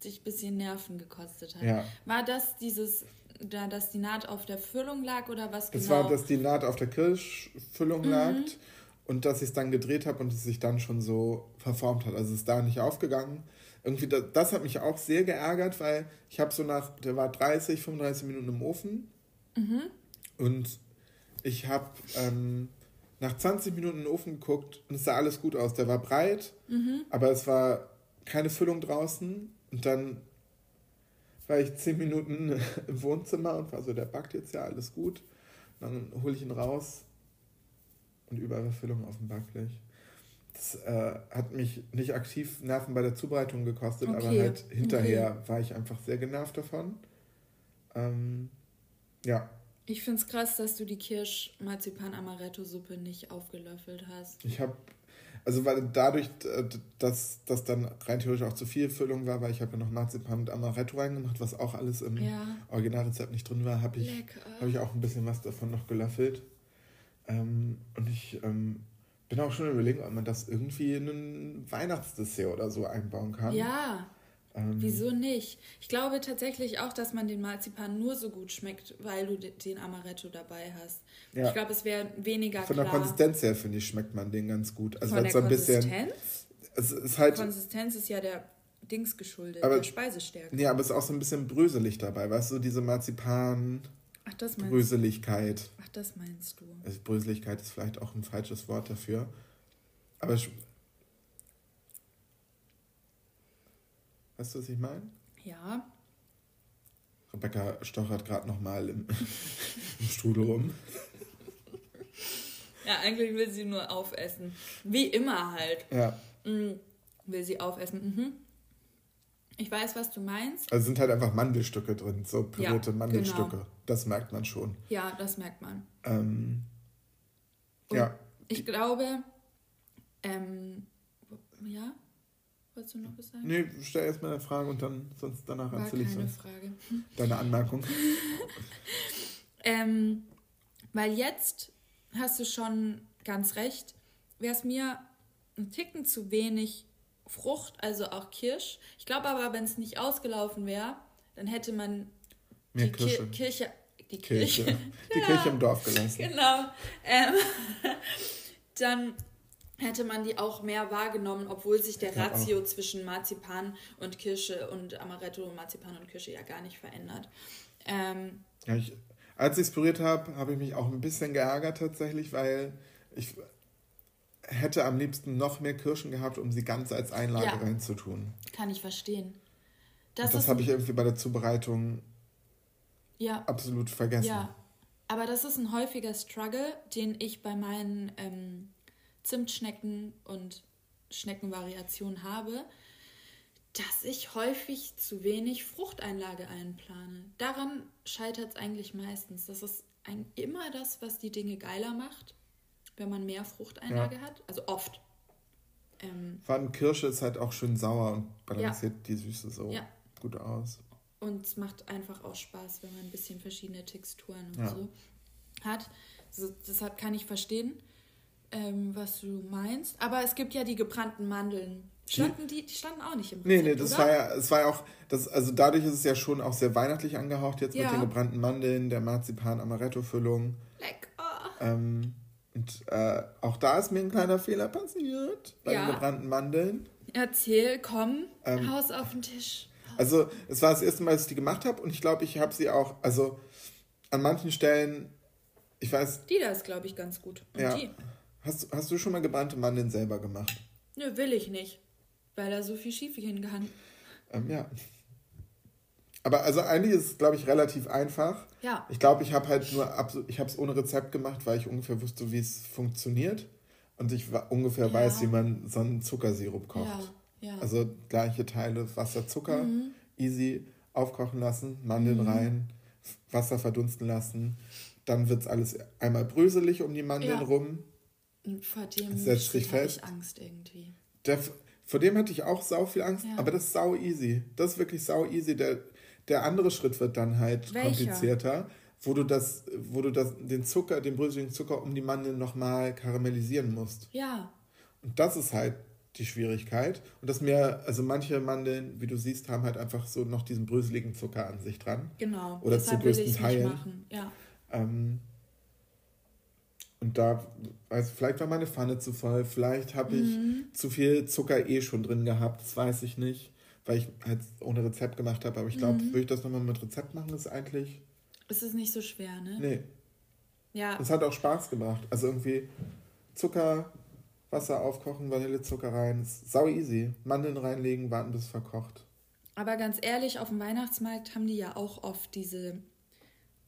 dich ein bisschen Nerven gekostet hat. Ja. War das dieses, da dass die Naht auf der Füllung lag oder was genau? Es war, dass die Naht auf der Kirschfüllung mhm. lag und dass ich es dann gedreht habe und es sich dann schon so verformt hat. Also es ist da nicht aufgegangen. Irgendwie, das, das hat mich auch sehr geärgert, weil ich habe so nach, der war 30, 35 Minuten im Ofen mhm. und ich habe ähm, nach 20 Minuten in den Ofen geguckt und es sah alles gut aus. Der war breit, mhm. aber es war keine Füllung draußen und dann war ich 10 Minuten im Wohnzimmer und war so, der backt jetzt ja alles gut. dann hole ich ihn raus und Überfüllung auf dem Backblech. Das äh, hat mich nicht aktiv Nerven bei der Zubereitung gekostet, okay. aber halt hinterher okay. war ich einfach sehr genervt davon. Ähm, ja. Ich finde es krass, dass du die Kirsch-Marzipan-Amaretto-Suppe nicht aufgelöffelt hast. Ich habe, also weil dadurch, äh, dass das dann rein theoretisch auch zu viel Füllung war, weil ich habe ja noch Marzipan und Amaretto reingemacht, was auch alles im ja. Originalrezept nicht drin war, habe ich, hab ich auch ein bisschen was davon noch gelöffelt. Ähm, und ich ähm, bin auch schon überlegen, ob man das irgendwie in ein Weihnachtsdessert oder so einbauen kann. Ja. Ähm, Wieso nicht? Ich glaube tatsächlich auch, dass man den Marzipan nur so gut schmeckt, weil du den Amaretto dabei hast. Ja. Ich glaube, es wäre weniger Von klar. der Konsistenz her, finde ich, schmeckt man den ganz gut. Also Von der so ein Konsistenz? Bisschen, es ist halt, Konsistenz ist ja der Dings geschuldet, aber, der Speisestärke. Nee, aber es ist auch so ein bisschen bröselig dabei, weißt du, diese Marzipan... Ach, das meinst Bröseligkeit. Ach, das meinst du. Also Bröseligkeit ist vielleicht auch ein falsches Wort dafür. Aber weißt du, was ich meine? Ja. Rebecca stochert gerade nochmal im, im Strudel rum. Ja, eigentlich will sie nur aufessen. Wie immer halt. Ja. Mhm. Will sie aufessen. Mhm. Ich weiß, was du meinst. Also sind halt einfach Mandelstücke drin, so pürierte ja, Mandelstücke. Genau. Das merkt man schon. Ja, das merkt man. Ähm, ja. Ich glaube, ähm, ja, wolltest du noch was sagen? Nee, stell erstmal eine Frage und dann sonst danach erzähle ich keine Frage. Deine Anmerkung. ähm, weil jetzt hast du schon ganz recht, wäre es mir ein Ticken zu wenig Frucht, also auch Kirsch. Ich glaube aber, wenn es nicht ausgelaufen wäre, dann hätte man Mehr die Kirsche. Ki Kirche, die Kirche, Kirche. die Kirche im Dorf gelassen. Genau. Ähm, dann hätte man die auch mehr wahrgenommen, obwohl sich der Ratio ja, zwischen Marzipan und Kirsche und Amaretto, Marzipan und Kirsche ja gar nicht verändert. Ähm, ja, ich, als ich es püriert habe, habe ich mich auch ein bisschen geärgert tatsächlich, weil ich hätte am liebsten noch mehr Kirschen gehabt, um sie ganz als Einlage ja. reinzutun. Kann ich verstehen. Das, das habe ich irgendwie bei der Zubereitung ja. absolut vergessen. Ja, aber das ist ein häufiger Struggle, den ich bei meinen ähm, Zimtschnecken und Schneckenvariationen habe, dass ich häufig zu wenig Fruchteinlage einplane. Daran scheitert es eigentlich meistens. Das ist ein, immer das, was die Dinge geiler macht, wenn man mehr Fruchteinlage Ja. hat. Also oft. Ähm, Vor allem Kirsche ist halt auch schön sauer und balanciert die Süße so Ja. gut aus. Und es macht einfach auch Spaß, wenn man ein bisschen verschiedene Texturen und Ja. so hat. So, deshalb kann ich verstehen, ähm, was du meinst. Aber es gibt ja die gebrannten Mandeln. Standen die, die standen auch nicht im Rezept, Nee, nee, das oder? war ja, es war ja auch, das, also dadurch ist es ja schon auch sehr weihnachtlich angehaucht jetzt Ja. mit den gebrannten Mandeln, der Marzipan-Amaretto-Füllung. Lecker. Ähm, und äh, auch da ist mir ein kleiner Fehler passiert bei Ja. den gebrannten Mandeln. Erzähl, komm, Ähm, Haus auf den Tisch. Also es war das erste Mal, dass ich die gemacht habe und ich glaube, ich habe sie auch, also an manchen Stellen, ich weiß, Die da ist, glaube ich, ganz gut. Und Ja. die? Hast, hast du schon mal gebrannte Mandeln selber gemacht? Nö, will ich nicht. Weil da so viel schief hingehangen. Ähm, ja. Aber also eigentlich ist es, glaube ich, relativ einfach. Ja. Ich glaube, ich habe halt nur, ich habe es ohne Rezept gemacht, weil ich ungefähr wusste, wie es funktioniert. Und ich ungefähr Ja. weiß, wie man so einen Zuckersirup kocht. Ja, ja. Also gleiche Teile Wasser, Zucker, Mhm. easy aufkochen lassen, Mandeln rein, F- Wasser verdunsten lassen. Dann wird es alles einmal bröselig um die Mandeln Ja. rum. Vor dem sich habe fest. ich Angst irgendwie. Der, vor dem hatte ich auch sau viel Angst, Ja. aber das ist sau easy. Das ist wirklich sau easy. Der, der andere Schritt wird dann halt Welcher? komplizierter, wo du das, wo du das, den Zucker, den bröseligen Zucker um die Mandeln nochmal karamellisieren musst. Ja, Und das ist halt die Schwierigkeit. Und das mir, also manche Mandeln, wie du siehst, haben halt einfach so noch diesen bröseligen Zucker an sich dran. genau. Oder Deshalb zu größten Teilen. machen. Ja. Ähm, und da, also vielleicht war meine Pfanne zu voll, vielleicht habe ich Mhm. zu viel Zucker eh schon drin gehabt, das weiß ich nicht, weil ich halt ohne Rezept gemacht habe. Aber ich glaube, Mhm. würde ich das nochmal mit Rezept machen, ist eigentlich. Es ist nicht so schwer, ne? Nee, Ja, das hat auch Spaß gemacht. Also irgendwie Zucker, Wasser aufkochen, Vanillezucker rein, ist sau easy. Mandeln reinlegen, warten bis verkocht. aber ganz ehrlich, auf dem Weihnachtsmarkt haben die ja auch oft diese,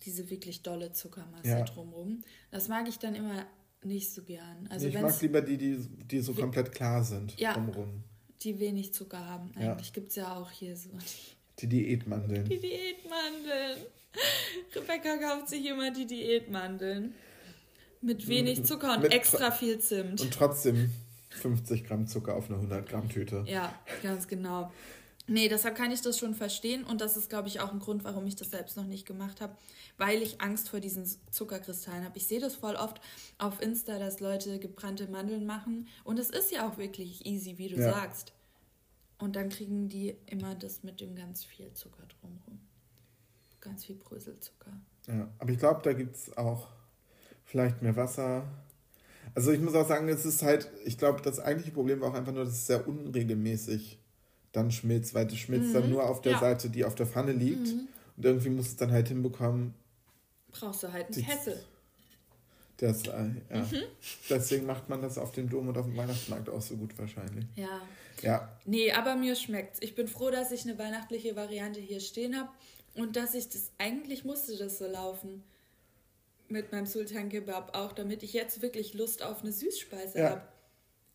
diese wirklich dolle Zuckermasse Ja. drumrum. Das mag ich dann immer nicht so gern. Also ich mag lieber die, die, die so komplett klar sind Ja. drumrum. die wenig Zucker haben. Ja. Eigentlich gibt es ja auch hier so Die Diätmandeln. die Diätmandeln. Rebecca kauft sich immer die Diätmandeln. Mit wenig Zucker und Mit extra viel Zimt. Und trotzdem 50 Gramm Zucker auf eine 100 Gramm Tüte. Ja, ganz genau. Nee, deshalb kann ich das schon verstehen und das ist, glaube ich, auch ein Grund, warum ich das selbst noch nicht gemacht habe, weil ich Angst vor diesen Zuckerkristallen habe. Ich sehe das voll oft auf Insta, dass Leute gebrannte Mandeln machen und es ist ja auch wirklich easy, wie du Ja. sagst. Und dann kriegen die immer das mit dem ganz viel Zucker drumherum. Ganz viel Bröselzucker. Ja, aber ich glaube, da gibt es auch vielleicht mehr Wasser. Also ich muss auch sagen, es ist halt, ich glaube, das eigentliche Problem war auch einfach nur, dass es sehr unregelmäßig dann schmilzt, weil das schmilzt dann nur auf der ja. Seite, die auf der Pfanne liegt. Und irgendwie muss es dann halt hinbekommen, Brauchst du halt einen Die- Kessel. dass, äh, ja. Deswegen macht man das auf dem Dom und auf dem Weihnachtsmarkt auch so gut wahrscheinlich. Ja. Ja, Nee, aber mir schmeckt's. Ich bin froh, dass ich eine weihnachtliche Variante hier stehen habe und dass ich das eigentlich musste das so laufen mit meinem Sultan Kebab auch, damit ich jetzt wirklich Lust auf eine Süßspeise Ja. habe.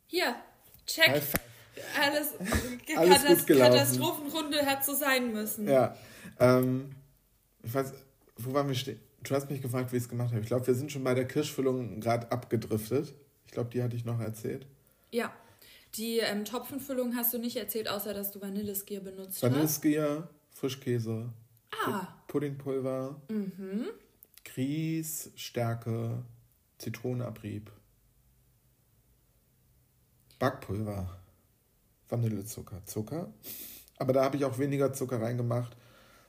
Hier, check. High Alles, Alles gut gelaufen. Katastrophenrunde hat so sein müssen. Ja, ähm, ich weiß, wo waren wir stehen? Du hast mich gefragt, wie ich es gemacht habe. Ich glaube, wir sind schon bei der Kirschfüllung gerade abgedriftet. Ich glaube, die hatte ich noch erzählt. Ja. Die ähm, Topfenfüllung hast du nicht erzählt, außer dass du Vanilleskier benutzt hast. Vanilleskier, Frischkäse, Ah, Puddingpulver, Grieß, Stärke, Zitronenabrieb, Backpulver, Vanillezucker, Zucker. Aber da habe ich auch weniger Zucker reingemacht,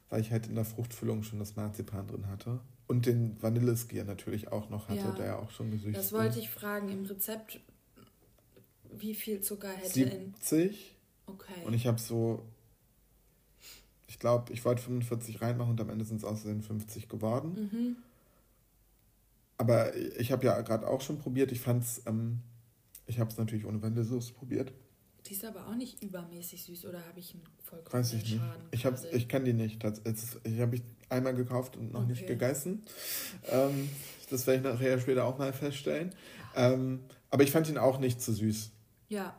weil ich halt in der Fruchtfüllung schon das Marzipan drin hatte. Und den Vanilleskier natürlich auch noch hatte, Ja. der ja auch schon gesüßt das wollte ich fragen. Im Rezept, wie viel Zucker hätte in. 70 Okay. und ich habe so, ich glaube, ich wollte 45 reinmachen und am Ende sind es außerdem 50 geworden. Mhm. Aber ich habe ja gerade auch schon probiert. Ich fand's, ähm, ich habe es natürlich ohne Vanillesoße probiert. Die ist aber auch nicht übermäßig süß, oder habe ich einen vollkommen Weiß ich nicht. Schaden? Ich, hab, ich kann die nicht. Das, ich habe ich einmal gekauft und noch nicht Okay. gegessen. Ähm, das werde ich nachher später auch mal feststellen. Ähm, Aber ich fand ihn auch nicht zu süß. Ja.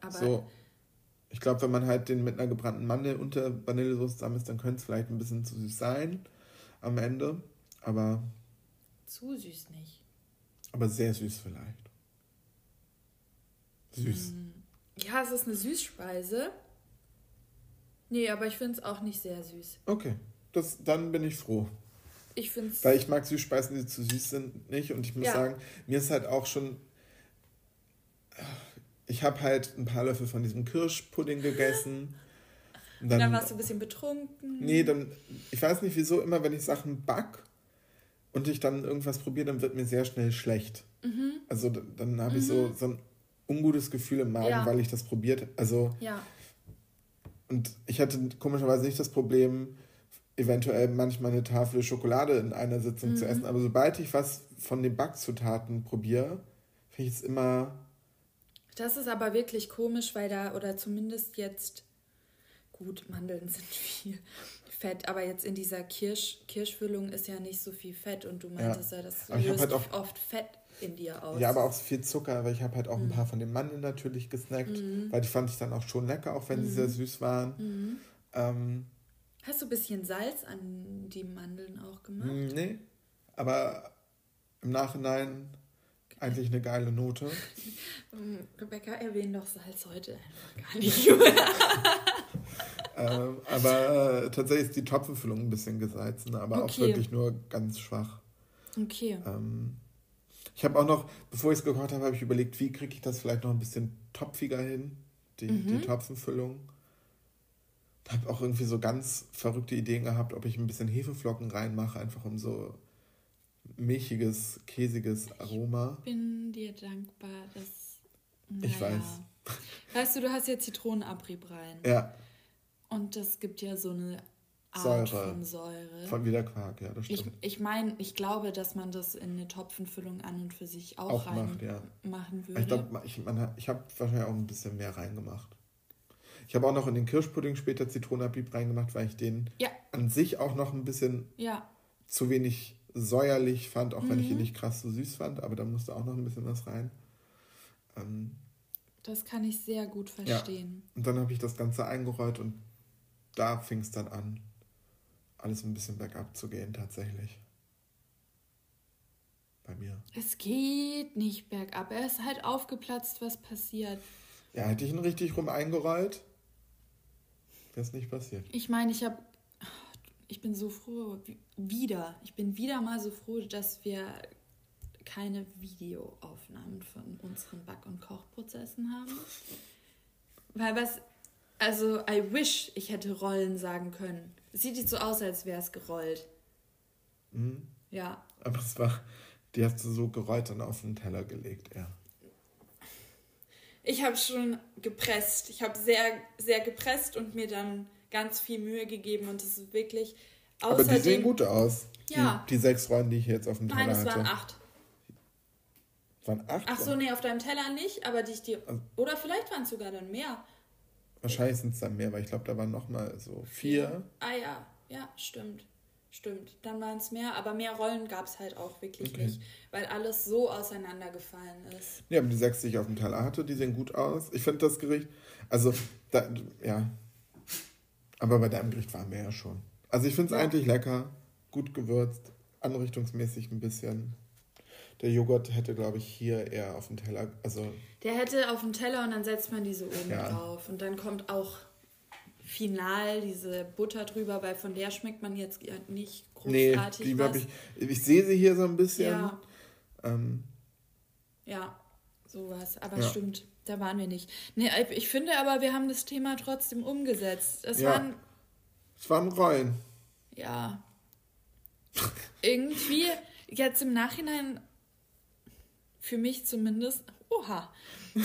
Aber So, ich glaube, wenn man halt den mit einer gebrannten Mandel unter Vanillesoße zusammen isst, dann könnte es vielleicht ein bisschen zu süß sein am Ende. Aber, zu süß nicht. aber sehr süß vielleicht. Süß. Ja, es ist eine Süßspeise. Nee, aber ich finde es auch nicht sehr süß. Okay, das, dann bin ich froh. Ich finde es. Weil ich mag Süßspeisen, die zu süß sind, nicht. Und ich muss Ja. sagen, mir ist halt auch schon. Ich habe halt ein paar Löffel von diesem Kirschpudding gegessen. Und dann, warst du ein bisschen betrunken. Nee, dann, ich weiß nicht wieso, immer wenn ich Sachen back und ich dann irgendwas probiere, dann wird mir sehr schnell schlecht. Mhm. Also d- dann habe ich so, so ein ungutes Gefühl im Magen, Ja. weil ich das probiert. Also, Ja. und ich hatte komischerweise nicht das Problem, eventuell manchmal eine Tafel Schokolade in einer Sitzung Mhm. zu essen. Aber sobald ich was von den Backzutaten probiere, finde ich es immer. Das ist aber wirklich komisch, weil da, oder zumindest jetzt, gut, Mandeln sind viel Fett, aber jetzt in dieser Kirsch, Kirschfüllung ist ja nicht so viel Fett und du meintest ja, das Aber ich hab löst halt oft Fett in dir aus. Ja, aber auch viel Zucker, weil ich habe halt auch Mhm. ein paar von den Mandeln natürlich gesnackt, weil die fand ich dann auch schon lecker, auch wenn sie Mhm. sehr süß waren. Ähm, Hast du ein bisschen Salz an die Mandeln auch gemacht? Mm, Nee, aber im Nachhinein eigentlich eine geile Note. Ähm, Rebecca erwähnt doch Salz heute einfach gar nicht. ähm, aber äh, tatsächlich ist die Topfenfüllung ein bisschen gesalzen, aber auch Okay. wirklich nur ganz schwach. okay. Ähm, ich habe auch noch, bevor ich es gekocht habe, habe ich überlegt, wie kriege ich das vielleicht noch ein bisschen topfiger hin, die, die Topfenfüllung. Habe auch irgendwie so ganz verrückte Ideen gehabt, ob ich ein bisschen Hefeflocken reinmache, einfach um so milchiges, käsiges Aroma. bin dir dankbar, dass. Ich naja. weiß. Weißt du, du hast ja Zitronenabrieb rein. Ja, Und das gibt ja so eine Art Säure. von Säure. von wieder Quark, ja, das ich stimmt. ich meine, ich glaube, dass man das in eine Topfenfüllung an und für sich auch, Auch rein macht, ja. machen würde. Ich glaube, ich, man ich habe wahrscheinlich auch ein bisschen mehr reingemacht. Ich habe auch noch in den Kirschpudding später Zitronenabrieb reingemacht, weil ich den ja, an sich auch noch ein bisschen ja. zu wenig säuerlich fand, auch wenn ich Mhm. ihn nicht krass so süß fand, aber da musste auch noch ein bisschen was rein. Ähm, Das kann ich sehr gut verstehen. und dann habe ich das Ganze eingerollt und da fing es dann an, alles ein bisschen bergab zu gehen tatsächlich. Bei mir. Es geht nicht bergab. Er ist halt aufgeplatzt, was passiert. Ja, hätte ich ihn richtig rum eingerollt, wäre es nicht passiert. Ich meine, ich habe. Ich bin so froh, wie- wieder. Ich bin wieder mal so froh, dass wir keine Videoaufnahmen von unseren Back- und Kochprozessen haben. Weil was. Also, I wish, ich hätte Rollen sagen können. Sieht nicht so aus, als wäre es gerollt. Mhm. Ja. Aber es war, die hast du so gerollt und auf den Teller gelegt, ja. Ich habe schon gepresst. Ich habe sehr, sehr gepresst und mir dann ganz viel Mühe gegeben und es ist wirklich. Aber die sehen gut aus. Ja. Die, die sechs Rollen, die ich jetzt auf dem Teller Nein, es hatte. waren acht. Waren acht? Ach so, nee, auf deinem Teller nicht, aber die ich dir. Also- Oder vielleicht waren es sogar dann mehr. Wahrscheinlich sind es dann mehr, weil ich glaube, da waren noch mal so vier. Ah ja, ja, stimmt. Stimmt. Dann waren es mehr, aber mehr Rollen gab es halt auch wirklich Okay. nicht, weil alles so auseinandergefallen ist. Ja, aber die sechs, die ich auf dem Teller hatte, die sehen gut aus. Ich finde das Gericht, also, da, ja. Aber bei deinem Gericht waren wir ja schon. Also ich finde es Ja. eigentlich lecker, gut gewürzt, anrichtungsmäßig ein bisschen. Der Joghurt hätte, glaube ich, hier eher auf dem Teller, also Der hätte auf dem Teller und dann setzt man diese oben Ja. drauf. Und dann kommt auch final diese Butter drüber, weil von der schmeckt man jetzt nicht nee, großartig die was. ich, ich sehe sie hier so ein bisschen. ja, Ähm, ja, sowas. Aber Ja. stimmt, da waren wir nicht. Nee, ich finde aber, wir haben das Thema trotzdem umgesetzt. Es Ja. waren es waren Rollen. ja, irgendwie jetzt im Nachhinein, für mich zumindest, oha.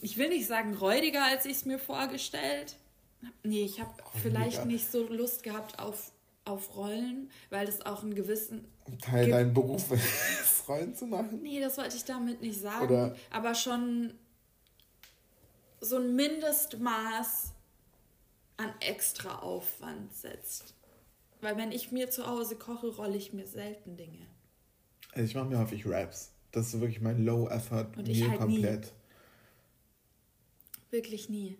ich will nicht sagen räudiger, als ich es mir vorgestellt. Nee, ich habe vielleicht nicht so Lust gehabt auf, auf Rollen, weil das auch einen gewissen. Teil deinen Beruf ist, Rollen zu machen. Nee, das wollte ich damit nicht sagen. Oder- aber schon so ein Mindestmaß an extra Aufwand setzt. Weil wenn ich mir zu Hause koche, rolle ich mir selten Dinge. Also ich mache mir häufig Raps. Das ist wirklich mein Low-Effort Und ich Meal halt komplett. Wirklich nie.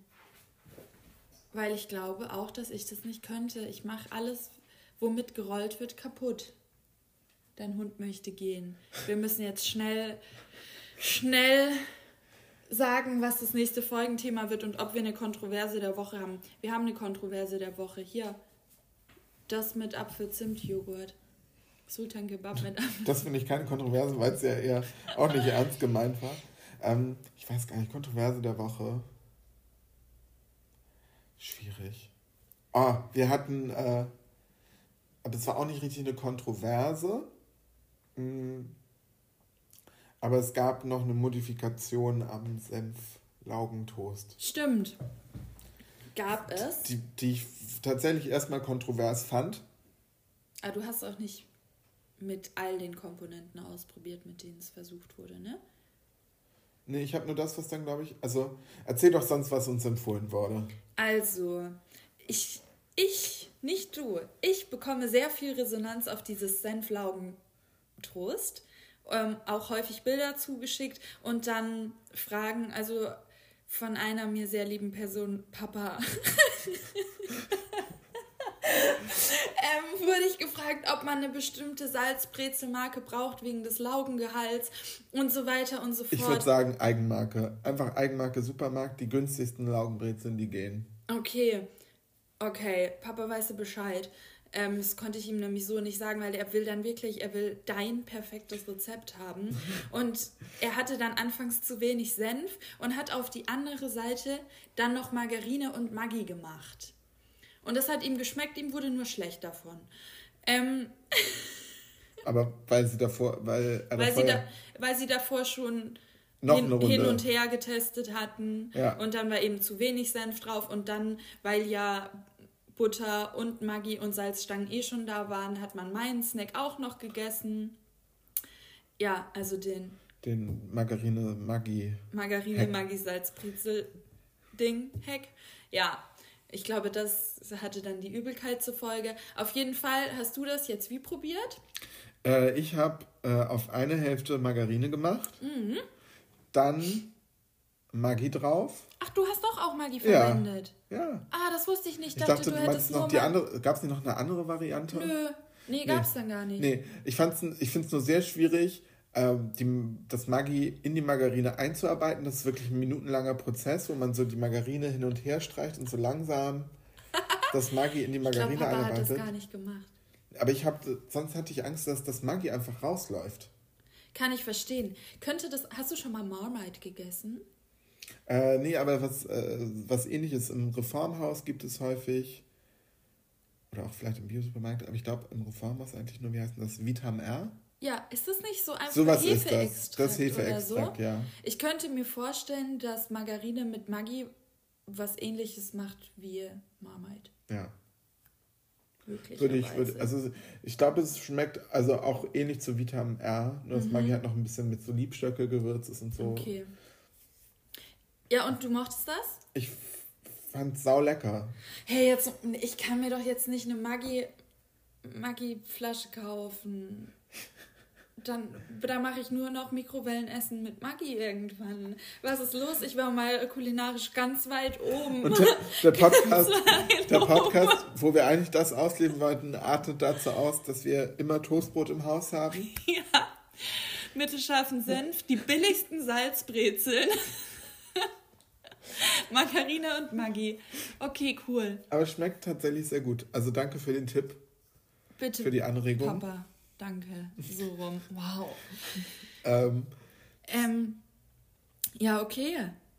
Weil ich glaube auch, dass ich das nicht könnte. Ich mache alles, womit gerollt wird, kaputt. Dein Hund möchte gehen. Wir müssen jetzt schnell, schnell sagen, was das nächste Folgenthema wird und ob wir eine Kontroverse der Woche haben. Wir haben eine Kontroverse der Woche. Hier, das mit Apfel-Zimt-Joghurt. Sultan Kebab mit Apfel. Das finde ich keine Kontroverse, weil es ja eher auch nicht ernst gemeint war. Ähm, ich weiß gar nicht, Kontroverse der Woche. Schwierig. Oh, wir hatten, äh, aber es war auch nicht richtig eine Kontroverse. Mm, Aber es gab noch eine Modifikation am Senf-Laugentoast, Stimmt. Gab es. die, die ich tatsächlich erstmal kontrovers fand. Ah, du hast auch nicht mit all den Komponenten ausprobiert, mit denen es versucht wurde, ne? Nee, ich habe nur das, was dann, glaube ich. Also, erzähl doch sonst, was uns empfohlen wurde. Also, ich, ich, nicht du, ich bekomme sehr viel Resonanz auf dieses Senflaugen-Trost. Ähm, auch häufig Bilder zugeschickt und dann Fragen, also von einer mir sehr lieben Person, Papa. ähm, wurde ich gefragt, ob man eine bestimmte Salzbrezelmarke braucht wegen des Laugengehalts und so weiter und so fort. Ich würde sagen Eigenmarke. Einfach Eigenmarke Supermarkt, die günstigsten Laugenbrezeln, die gehen. Okay, okay, Papa weiß Bescheid. Ähm, das konnte ich ihm nämlich so nicht sagen, weil er will dann wirklich, er will dein perfektes Rezept haben. Und er hatte dann anfangs zu wenig Senf und hat auf die andere Seite dann noch Margarine und Maggi gemacht. Und das hat ihm geschmeckt, ihm wurde nur schlecht davon. Ähm, Aber weil sie davor, weil weil, sie da, weil sie davor schon hin, hin und her getestet hatten Ja. und dann war eben zu wenig Senf drauf und dann, weil ja Butter und Maggi und Salzstangen eh schon da waren, hat man meinen Snack auch noch gegessen. Ja, also den den Margarine Maggi. Margarine. Maggi, Salzbrezel Ding, Heck. Ja, ich glaube, das hatte dann die Übelkeit zur Folge. Auf jeden Fall hast du das jetzt wie probiert? Äh, ich habe äh, auf eine Hälfte Margarine gemacht, Mhm. dann Maggi drauf. Ach, du hast doch auch Maggi Ja. verwendet. Ja. Ah, das wusste ich nicht. Ich dachte, dachte, du hättest noch die andere. Gab es nicht noch eine andere Variante? Nö, nee, gab's dann gar nicht. Nee, ich, fand's, ich finde es nur sehr schwierig, die, das Maggi in die Margarine einzuarbeiten. Das ist wirklich ein minutenlanger Prozess, wo man so die Margarine hin und her streicht und so langsam das Maggi in die ich glaube, Margarine Papa hat das einarbeitet. gar nicht gemacht. Aber ich habe, sonst hatte ich Angst, dass das Maggi einfach rausläuft. Kann ich verstehen. Könnte das. Hast du schon mal Marmite gegessen? Äh, nee, aber was, äh, was ähnliches im Reformhaus gibt es häufig. Oder auch vielleicht im Biosupermarkt, aber ich glaube im Reformhaus eigentlich nur, wie heißt das? Vitam R? Ja, ist das nicht so einfach Sowas ist das. Hefeextrakt Das Hefeextrakt, so? ja. Ich könnte mir vorstellen, dass Margarine mit Maggi was ähnliches macht wie Marmite. Ja. Würde ich, würde, also ich glaube, es schmeckt also auch ähnlich zu Vitam R, nur dass Maggi halt noch ein bisschen mit so Liebstöcke gewürzt ist und so. Mhm. Okay. Ja, und du mochtest das? Ich fand sau lecker. Hey, jetzt, ich kann mir doch jetzt nicht eine Maggi, Maggi-Flasche kaufen. Dann, da mache ich nur noch Mikrowellenessen mit Maggi irgendwann. Was ist los? Ich war mal kulinarisch ganz weit oben. Und der, der Podcast, der. Podcast, wo wir eigentlich das ausleben wollten, artet dazu aus, dass wir immer Toastbrot im Haus haben. ja. Mitte scharfen Senf, die billigsten Salzbrezeln. Margarine und Maggi. Okay, cool. Aber es schmeckt tatsächlich sehr gut. Also danke für den Tipp, Bitte. für die Anregung. Papa, danke. So rum. Wow. Ähm, Ähm, ja, okay.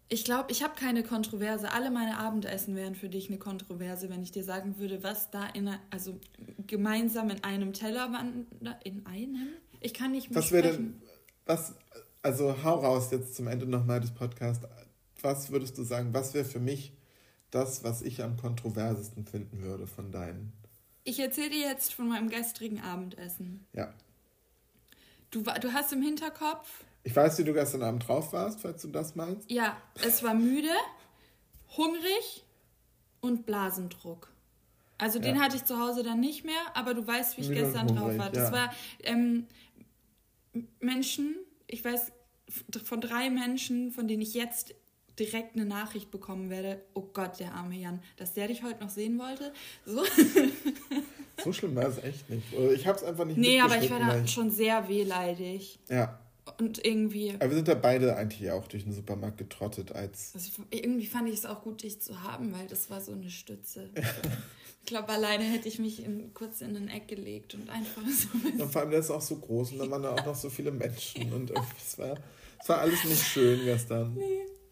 Ich glaube, ich habe keine Kontroverse. Alle meine Abendessen wären für dich eine Kontroverse, wenn ich dir sagen würde, was da in also gemeinsam in einem Teller. In einem? Ich kann nicht mehr was wäre denn, was, also hau raus jetzt zum Ende nochmal des Podcasts. Was würdest du sagen, was wäre für mich das, was ich am kontroversesten finden würde von deinen? Ich erzähle dir jetzt von meinem gestrigen Abendessen. Ja. Du, du hast im Hinterkopf, Ich weiß, wie du gestern Abend drauf warst, falls du das meinst. ja, es war müde, hungrig und Blasendruck. Also den Ja. hatte ich zu Hause dann nicht mehr, aber du weißt, wie ich Müde gestern drauf hungrig, war. Das ja. war ähm, Menschen, ich weiß von drei Menschen, von denen ich jetzt direkt eine Nachricht bekommen werde, oh Gott, der arme Jan, dass der dich heute noch sehen wollte. So, So schlimm war es echt nicht. Ich habe es einfach nicht nee, aber ich war da schon sehr wehleidig. Ja, Und irgendwie, aber wir sind da beide eigentlich auch durch den Supermarkt getrottet als... also irgendwie fand ich es auch gut, dich zu haben, weil das war so eine Stütze. Ich glaube, alleine hätte ich mich in, kurz in ein Eck gelegt und einfach so mit Und vor allem, der ist auch so groß und dann waren da auch noch so viele Menschen und es war, es war alles nicht schön gestern.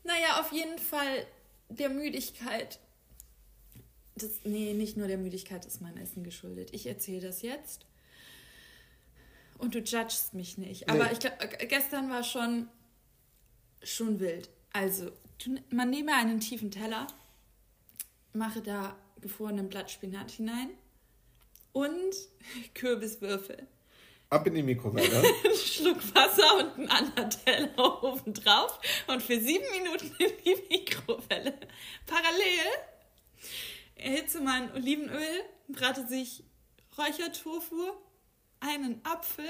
Naja, auf jeden Fall der Müdigkeit. Das, nee, nicht nur der Müdigkeit ist mein Essen geschuldet. Ich erzähle das jetzt. Und du judgst mich nicht. Aber Nee. ich glaube, gestern war schon, schon wild. Also, man nehme einen tiefen Teller, mache da gefrorenen Blattspinat hinein und Kürbiswürfel. Ab in die Mikrowelle. Einen Schluck Wasser und einen anderen Teller oben drauf und für sieben Minuten in die Mikrowelle. Parallel erhitze man Olivenöl, brate sich Räuchertofu, einen Apfel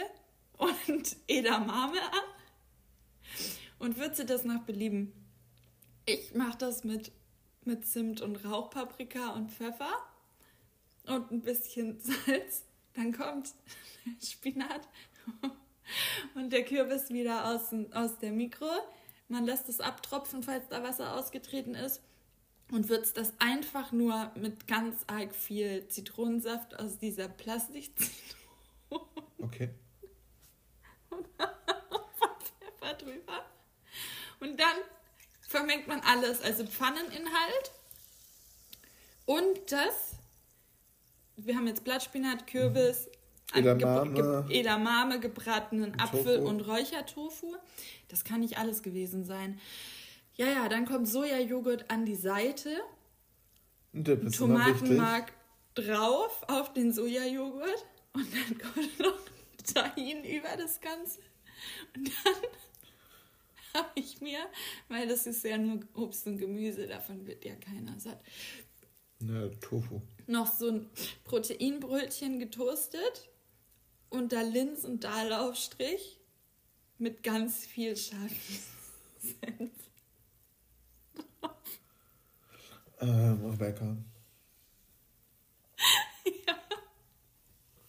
und Edamame an und würze das nach Belieben. Ich mache das mit, mit Zimt und Rauchpaprika und Pfeffer und ein bisschen Salz. Dann kommt Spinat und der Kürbis wieder aus, dem- aus der Mikro. Man lässt es abtropfen, falls da Wasser ausgetreten ist. Und würzt das einfach nur mit ganz arg viel Zitronensaft aus dieser Plastikzitrone Okay. Pfeffer drüber. Und dann vermengt man alles, also Pfanneninhalt und das. Wir haben jetzt Blattspinat, Kürbis, Edamame. ge- Edamame gebratenen Apfel Tofu. und Räuchertofu. Das kann nicht alles gewesen sein. Ja, ja, dann kommt Sojajoghurt an die Seite. Tomatenmark drauf auf den Sojajoghurt und dann kommt noch Tahin über das Ganze. Und dann habe ich mir, weil das ist ja nur Obst und Gemüse, davon wird ja keiner satt, Ne, Tofu. Noch so ein Proteinbrötchen getoastet und da Linz- und Dahlaufstrich mit ganz viel scharfen. Ähm, Rebecca.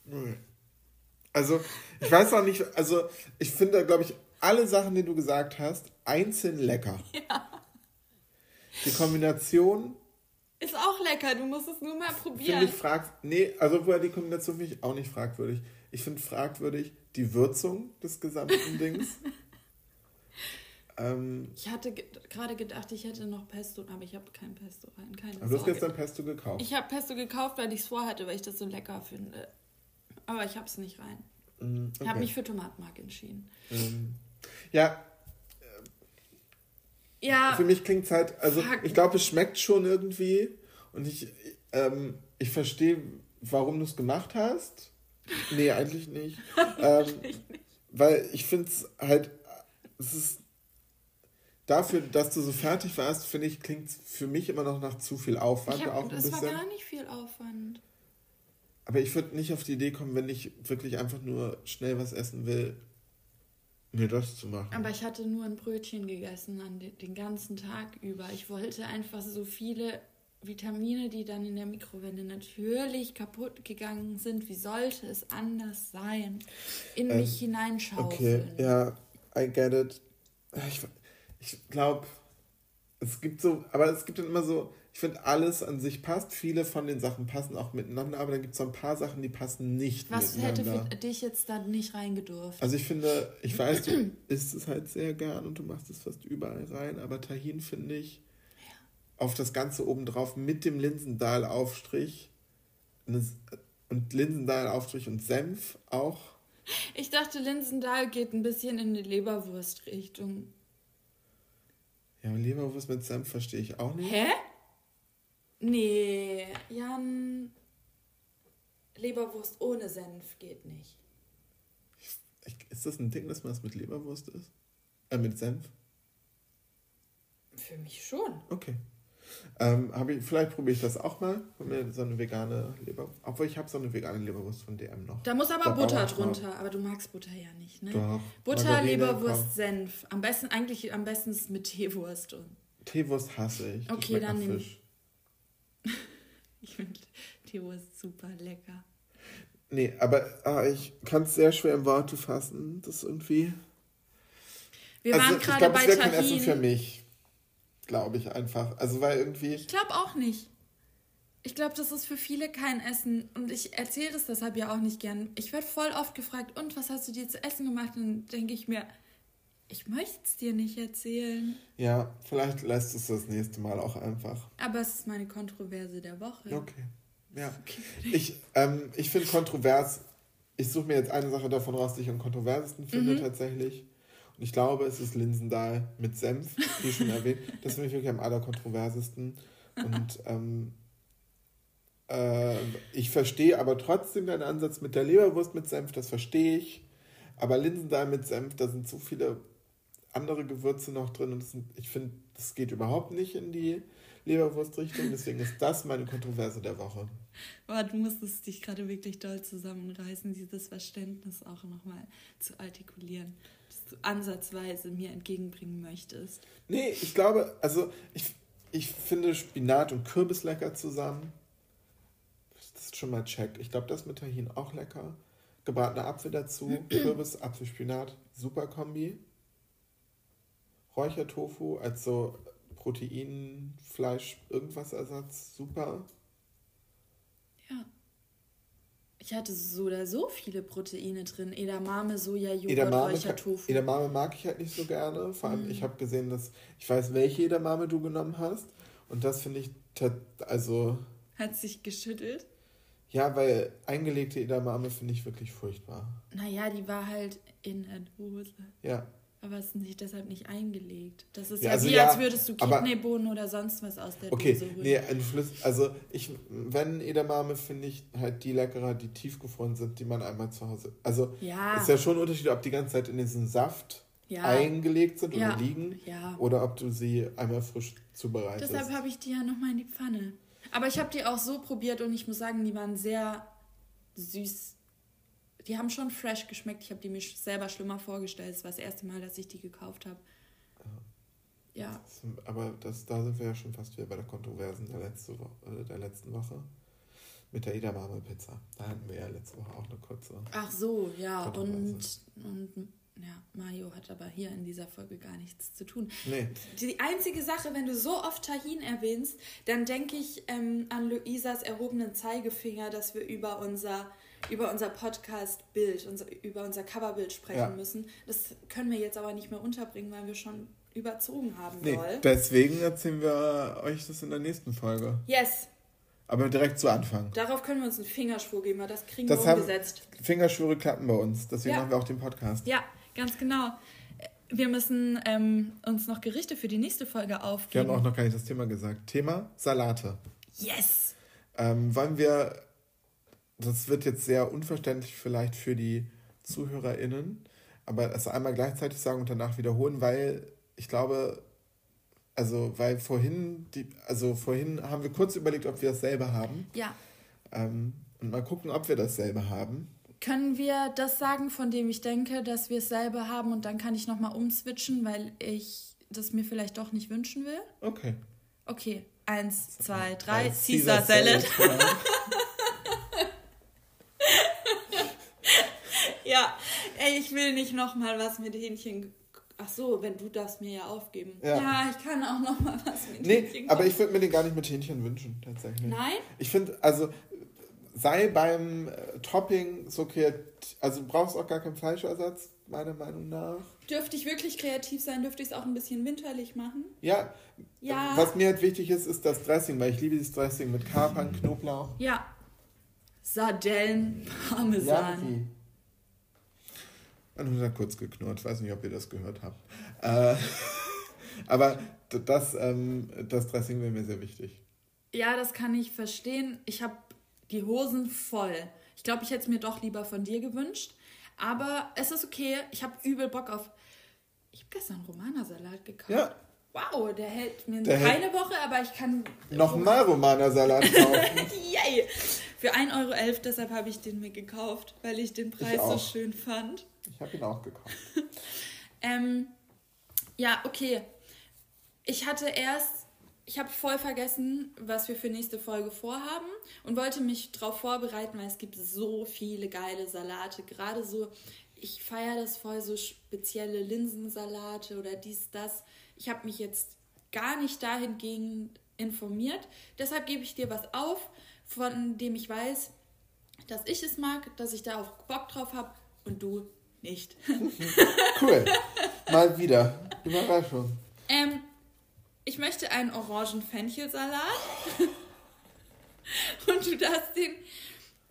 Nee. Also, ich weiß auch nicht, also ich finde, glaube ich, alle Sachen, die du gesagt hast, einzeln lecker. Die Kombination Ist auch lecker, du musst es nur mal finde probieren. ich fragwürdig. Nee, also woher die Kombination finde ich auch nicht fragwürdig. Ich finde fragwürdig die Würzung des gesamten Dings. ähm, Ich hatte ge gerade gedacht, ich hätte noch Pesto, aber ich habe kein Pesto rein. Keine aber du hast gestern Pesto gekauft. Ich habe Pesto gekauft, weil ich es vorhatte, weil ich das so lecker finde. Aber ich habe es nicht rein. Mm, Ich habe okay. mich für Tomatenmark entschieden. ähm, ja, Ja, Für mich klingt es halt, also Fuck. ich glaube, es schmeckt schon irgendwie und ich, ähm, ich verstehe, warum du es gemacht hast. Nee, eigentlich nicht. ähm, weil ich finde es halt, es ist dafür, dass du so fertig warst, finde ich, klingt es für mich immer noch nach zu viel Aufwand ich auch hab, ein das war bisschen. gar nicht viel Aufwand. Aber ich würde nicht auf die Idee kommen, wenn ich wirklich einfach nur schnell was essen will, mir das zu machen. Aber ich hatte nur ein Brötchen gegessen an de den ganzen Tag über. Ich wollte einfach so viele Vitamine, die dann in der Mikrowelle natürlich kaputt gegangen sind. Wie sollte es anders sein? In Ähm, mich hineinschaufeln. Okay, ja, I get it. Ich, ich glaube, es gibt so, aber es gibt dann immer so, ich finde, alles an sich passt. Viele von den Sachen passen auch miteinander, aber dann gibt es so ein paar Sachen, die passen nicht Was hätte miteinander. für dich jetzt da nicht reingedurft? Also ich finde, ich weiß, du isst es halt sehr gern und du machst es fast überall rein, aber Tahin finde ich auf das Ganze obendrauf mit dem Linsendahl-Aufstrich und Linsendahl-Aufstrich und Senf auch. Ich dachte, Linsendahl geht ein bisschen in die Leberwurst-Richtung. Ja, Leberwurst mit Senf verstehe ich auch nicht. Hä? Nee, Jan. Leberwurst ohne Senf geht nicht. Ich, ist das ein Ding, dass man das mit Leberwurst isst? Äh, mit Senf? Für mich schon. Okay. Ähm, ich, vielleicht probiere ich das auch mal. Hol mir so eine vegane Leber. Obwohl ich habe so eine vegane Leberwurst von DM noch. Da muss aber Der Butter drunter. Aber du magst Butter ja nicht, ne? Doch. Butter, Margarine, Leberwurst, komm. Senf. Am besten, eigentlich am besten ist mit Teewurst. Und Teewurst hasse ich. Okay, dann nach nehm- Fisch. ich finde Teewurst super lecker. Nee, aber ah, ich kann es sehr schwer in Worte fassen. Das irgendwie. Wir also waren ich gerade bei es wäre kein Essen für Tahin. mich. Glaube ich einfach. Also weil irgendwie. Ich glaube auch nicht. Ich glaube, das ist für viele kein Essen. Und ich erzähle das deshalb ja auch nicht gern. Ich werde voll oft gefragt, und was hast du dir zu essen gemacht? Und dann denke ich mir, ich möchte es dir nicht erzählen. Ja, vielleicht lässt es das nächste Mal auch einfach. Aber es ist meine Kontroverse der Woche. Okay. Ja. Ich, ähm, ich finde kontrovers, ich suche mir jetzt eine Sache davon raus, die ich am kontroversesten finde Mhm. tatsächlich. Und ich glaube, es ist Linsendahl mit Senf, wie schon erwähnt. Das finde ich wirklich am allerkontroversesten. Und ähm, äh, ich verstehe aber trotzdem deinen Ansatz mit der Leberwurst mit Senf, das verstehe ich. Aber Linsendahl mit Senf, da sind so viele andere Gewürze noch drin und sind, ich finde, das geht überhaupt nicht in die Leberwurstrichtung. Deswegen ist das meine Kontroverse der Woche. Aber du musstest dich gerade wirklich doll zusammenreißen, dieses Verständnis auch nochmal zu artikulieren, das du ansatzweise mir entgegenbringen möchtest. Nee, ich glaube, also ich, ich finde Spinat und Kürbis lecker zusammen. Das ist schon mal check. Ich glaube, das mit Tahin auch lecker. Gebratener Apfel dazu, Kürbis, Apfel, Spinat, super Kombi. Räuchertofu als so Protein, Fleisch, irgendwas Ersatz, super. Ja. Ich hatte so oder so viele Proteine drin. Edamame, Soja, Joghurt, Edamame, Räuchertofu. Edamame mag ich halt nicht so gerne. Vor allem, Mhm. ich habe gesehen, dass ich weiß, welche Edamame du genommen hast. Und das finde ich, also, Hat sich geschüttelt. ja, weil eingelegte Edamame finde ich wirklich furchtbar. Naja, die war halt in der Dose. Ja. Aber es ist nicht, deshalb nicht eingelegt. Das ist Ja, ja, also wie, ja, als würdest du Kidneybohnen oder sonst was aus der Okay, Dose holen. nee, ein Flüss, also ich, wenn Edamame finde ich halt die leckerer, die tiefgefroren sind, die man einmal zu Hause. Also Ja. ist ja schon ein Unterschied, ob die ganze Zeit in diesen Saft Ja. eingelegt sind oder liegen Ja. oder ob du sie einmal frisch zubereitest. Deshalb habe ich die ja nochmal in die Pfanne. Aber ich habe die auch so probiert und ich muss sagen, die waren sehr süß. Die haben schon fresh geschmeckt. Ich habe die mir selber schlimmer vorgestellt. Es war das erste Mal, dass ich die gekauft habe. Ja, Aber das, da sind wir ja schon fast wieder bei der Kontroversen der, letzte Woche, äh, der letzten Woche. Mit der Edamame-Pizza. Da hatten wir ja letzte Woche auch eine kurze. ach so, ja. Und, und ja, Mario hat aber hier in dieser Folge gar nichts zu tun. Nee, Die einzige Sache, wenn du so oft Tahin erwähnst, dann denke ich ähm, an Luisas erhobenen Zeigefinger, dass wir über unser, über unser Podcast-Bild, unser, über unser Coverbild sprechen Ja. müssen. Das können wir jetzt aber nicht mehr unterbringen, weil wir schon überzogen haben nee. doll. deswegen erzählen wir euch das in der nächsten Folge. Yes, Aber direkt zu Anfang. darauf können wir uns einen Fingerschwur geben, weil das kriegen Das wir haben- umgesetzt. Fingerschwüre klappen bei uns. Deswegen Ja. machen wir auch den Podcast. Ja, ganz genau. Wir müssen ähm, uns noch Gerichte für die nächste Folge Wir aufgeben. haben auch noch gar nicht das Thema gesagt. Thema Salate. yes! Ähm, wollen wir, das wird jetzt sehr unverständlich vielleicht für die ZuhörerInnen, aber es einmal gleichzeitig sagen und danach wiederholen, weil ich glaube, also weil vorhin, die, also vorhin haben wir kurz überlegt, ob wir dasselbe haben Ja. ähm, und mal gucken, ob wir dasselbe haben. Können wir das sagen, von dem ich denke, dass wir es selber haben und dann kann ich nochmal umswitchen, weil ich das mir vielleicht doch nicht wünschen will? Okay. Okay, eins, zwei, drei, Ein Caesar Salad. genau. Ja, ey, ich will nicht nochmal was mit Hähnchen. Ach so, wenn du das mir ja aufgeben. Ja. Ja, ich kann auch nochmal was mit Nee, Hähnchen aber ich würde mir den gar nicht mit Hähnchen wünschen, tatsächlich. Nein? Ich finde, also sei beim äh, Topping so kreativ, also du brauchst auch gar keinen Fleischersatz, meiner Meinung nach. Dürfte ich wirklich kreativ sein, dürfte ich es auch ein bisschen winterlich machen? Ja, Ja. was mir halt wichtig ist, ist das Dressing, weil ich liebe dieses Dressing mit Kapern, Knoblauch. Ja. Sardellen, Parmesan. Vieh. Mein Hund hat kurz geknurrt, weiß nicht, ob ihr das gehört habt. Äh, aber das, ähm, das Dressing wäre mir sehr wichtig. Ja, das kann ich verstehen. Ich habe die Hosen voll. Ich glaube, ich hätte es mir doch lieber von dir gewünscht. Aber es ist okay. Ich habe übel Bock auf. Ich habe gestern Romana-Salat gekauft. Ja, Wow, der hält mir Der keine Woche, aber ich kann. Noch einen Neuromaner-Salat kaufen. Yay! Für 1,11 Euro, deshalb habe ich den mir gekauft, weil ich den Preis so auch. schön fand. Ich habe ihn auch gekauft. Ähm, ja, okay. Ich hatte erst, ich habe voll vergessen, was wir für nächste Folge vorhaben und wollte mich darauf vorbereiten, weil es gibt so viele geile Salate. Gerade so, ich feiere das voll, so spezielle Linsensalate oder dies, das. Ich habe mich jetzt gar nicht dahingehend informiert. Deshalb gebe ich dir was auf, von dem ich weiß, dass ich es mag, dass ich da auch Bock drauf habe und du nicht. Cool. Mal wieder. Überraschung. Ähm, ich möchte einen Orangen-Fenchelsalat. Und du darfst den,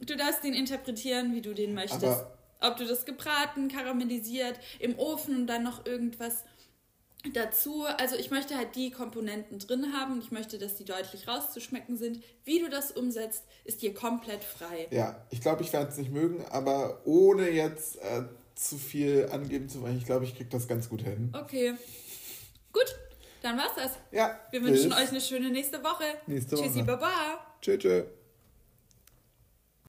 du darfst den interpretieren, wie du den möchtest. Aber- Ob du das gebraten, karamellisiert, im Ofen und dann noch irgendwas dazu. Also ich möchte halt die Komponenten drin haben. Ich möchte, dass die deutlich rauszuschmecken sind. Wie du das umsetzt, ist dir komplett frei. Ja, ich glaube, ich werde es nicht mögen, aber ohne jetzt äh, zu viel angeben zu wollen, ich glaube, ich kriege das ganz gut hin. Okay. Gut, dann war's das. Ja. Wir wünschen euch eine schöne nächste Woche. Nächste Tschüssi, Woche. baba. Tschö, tschö.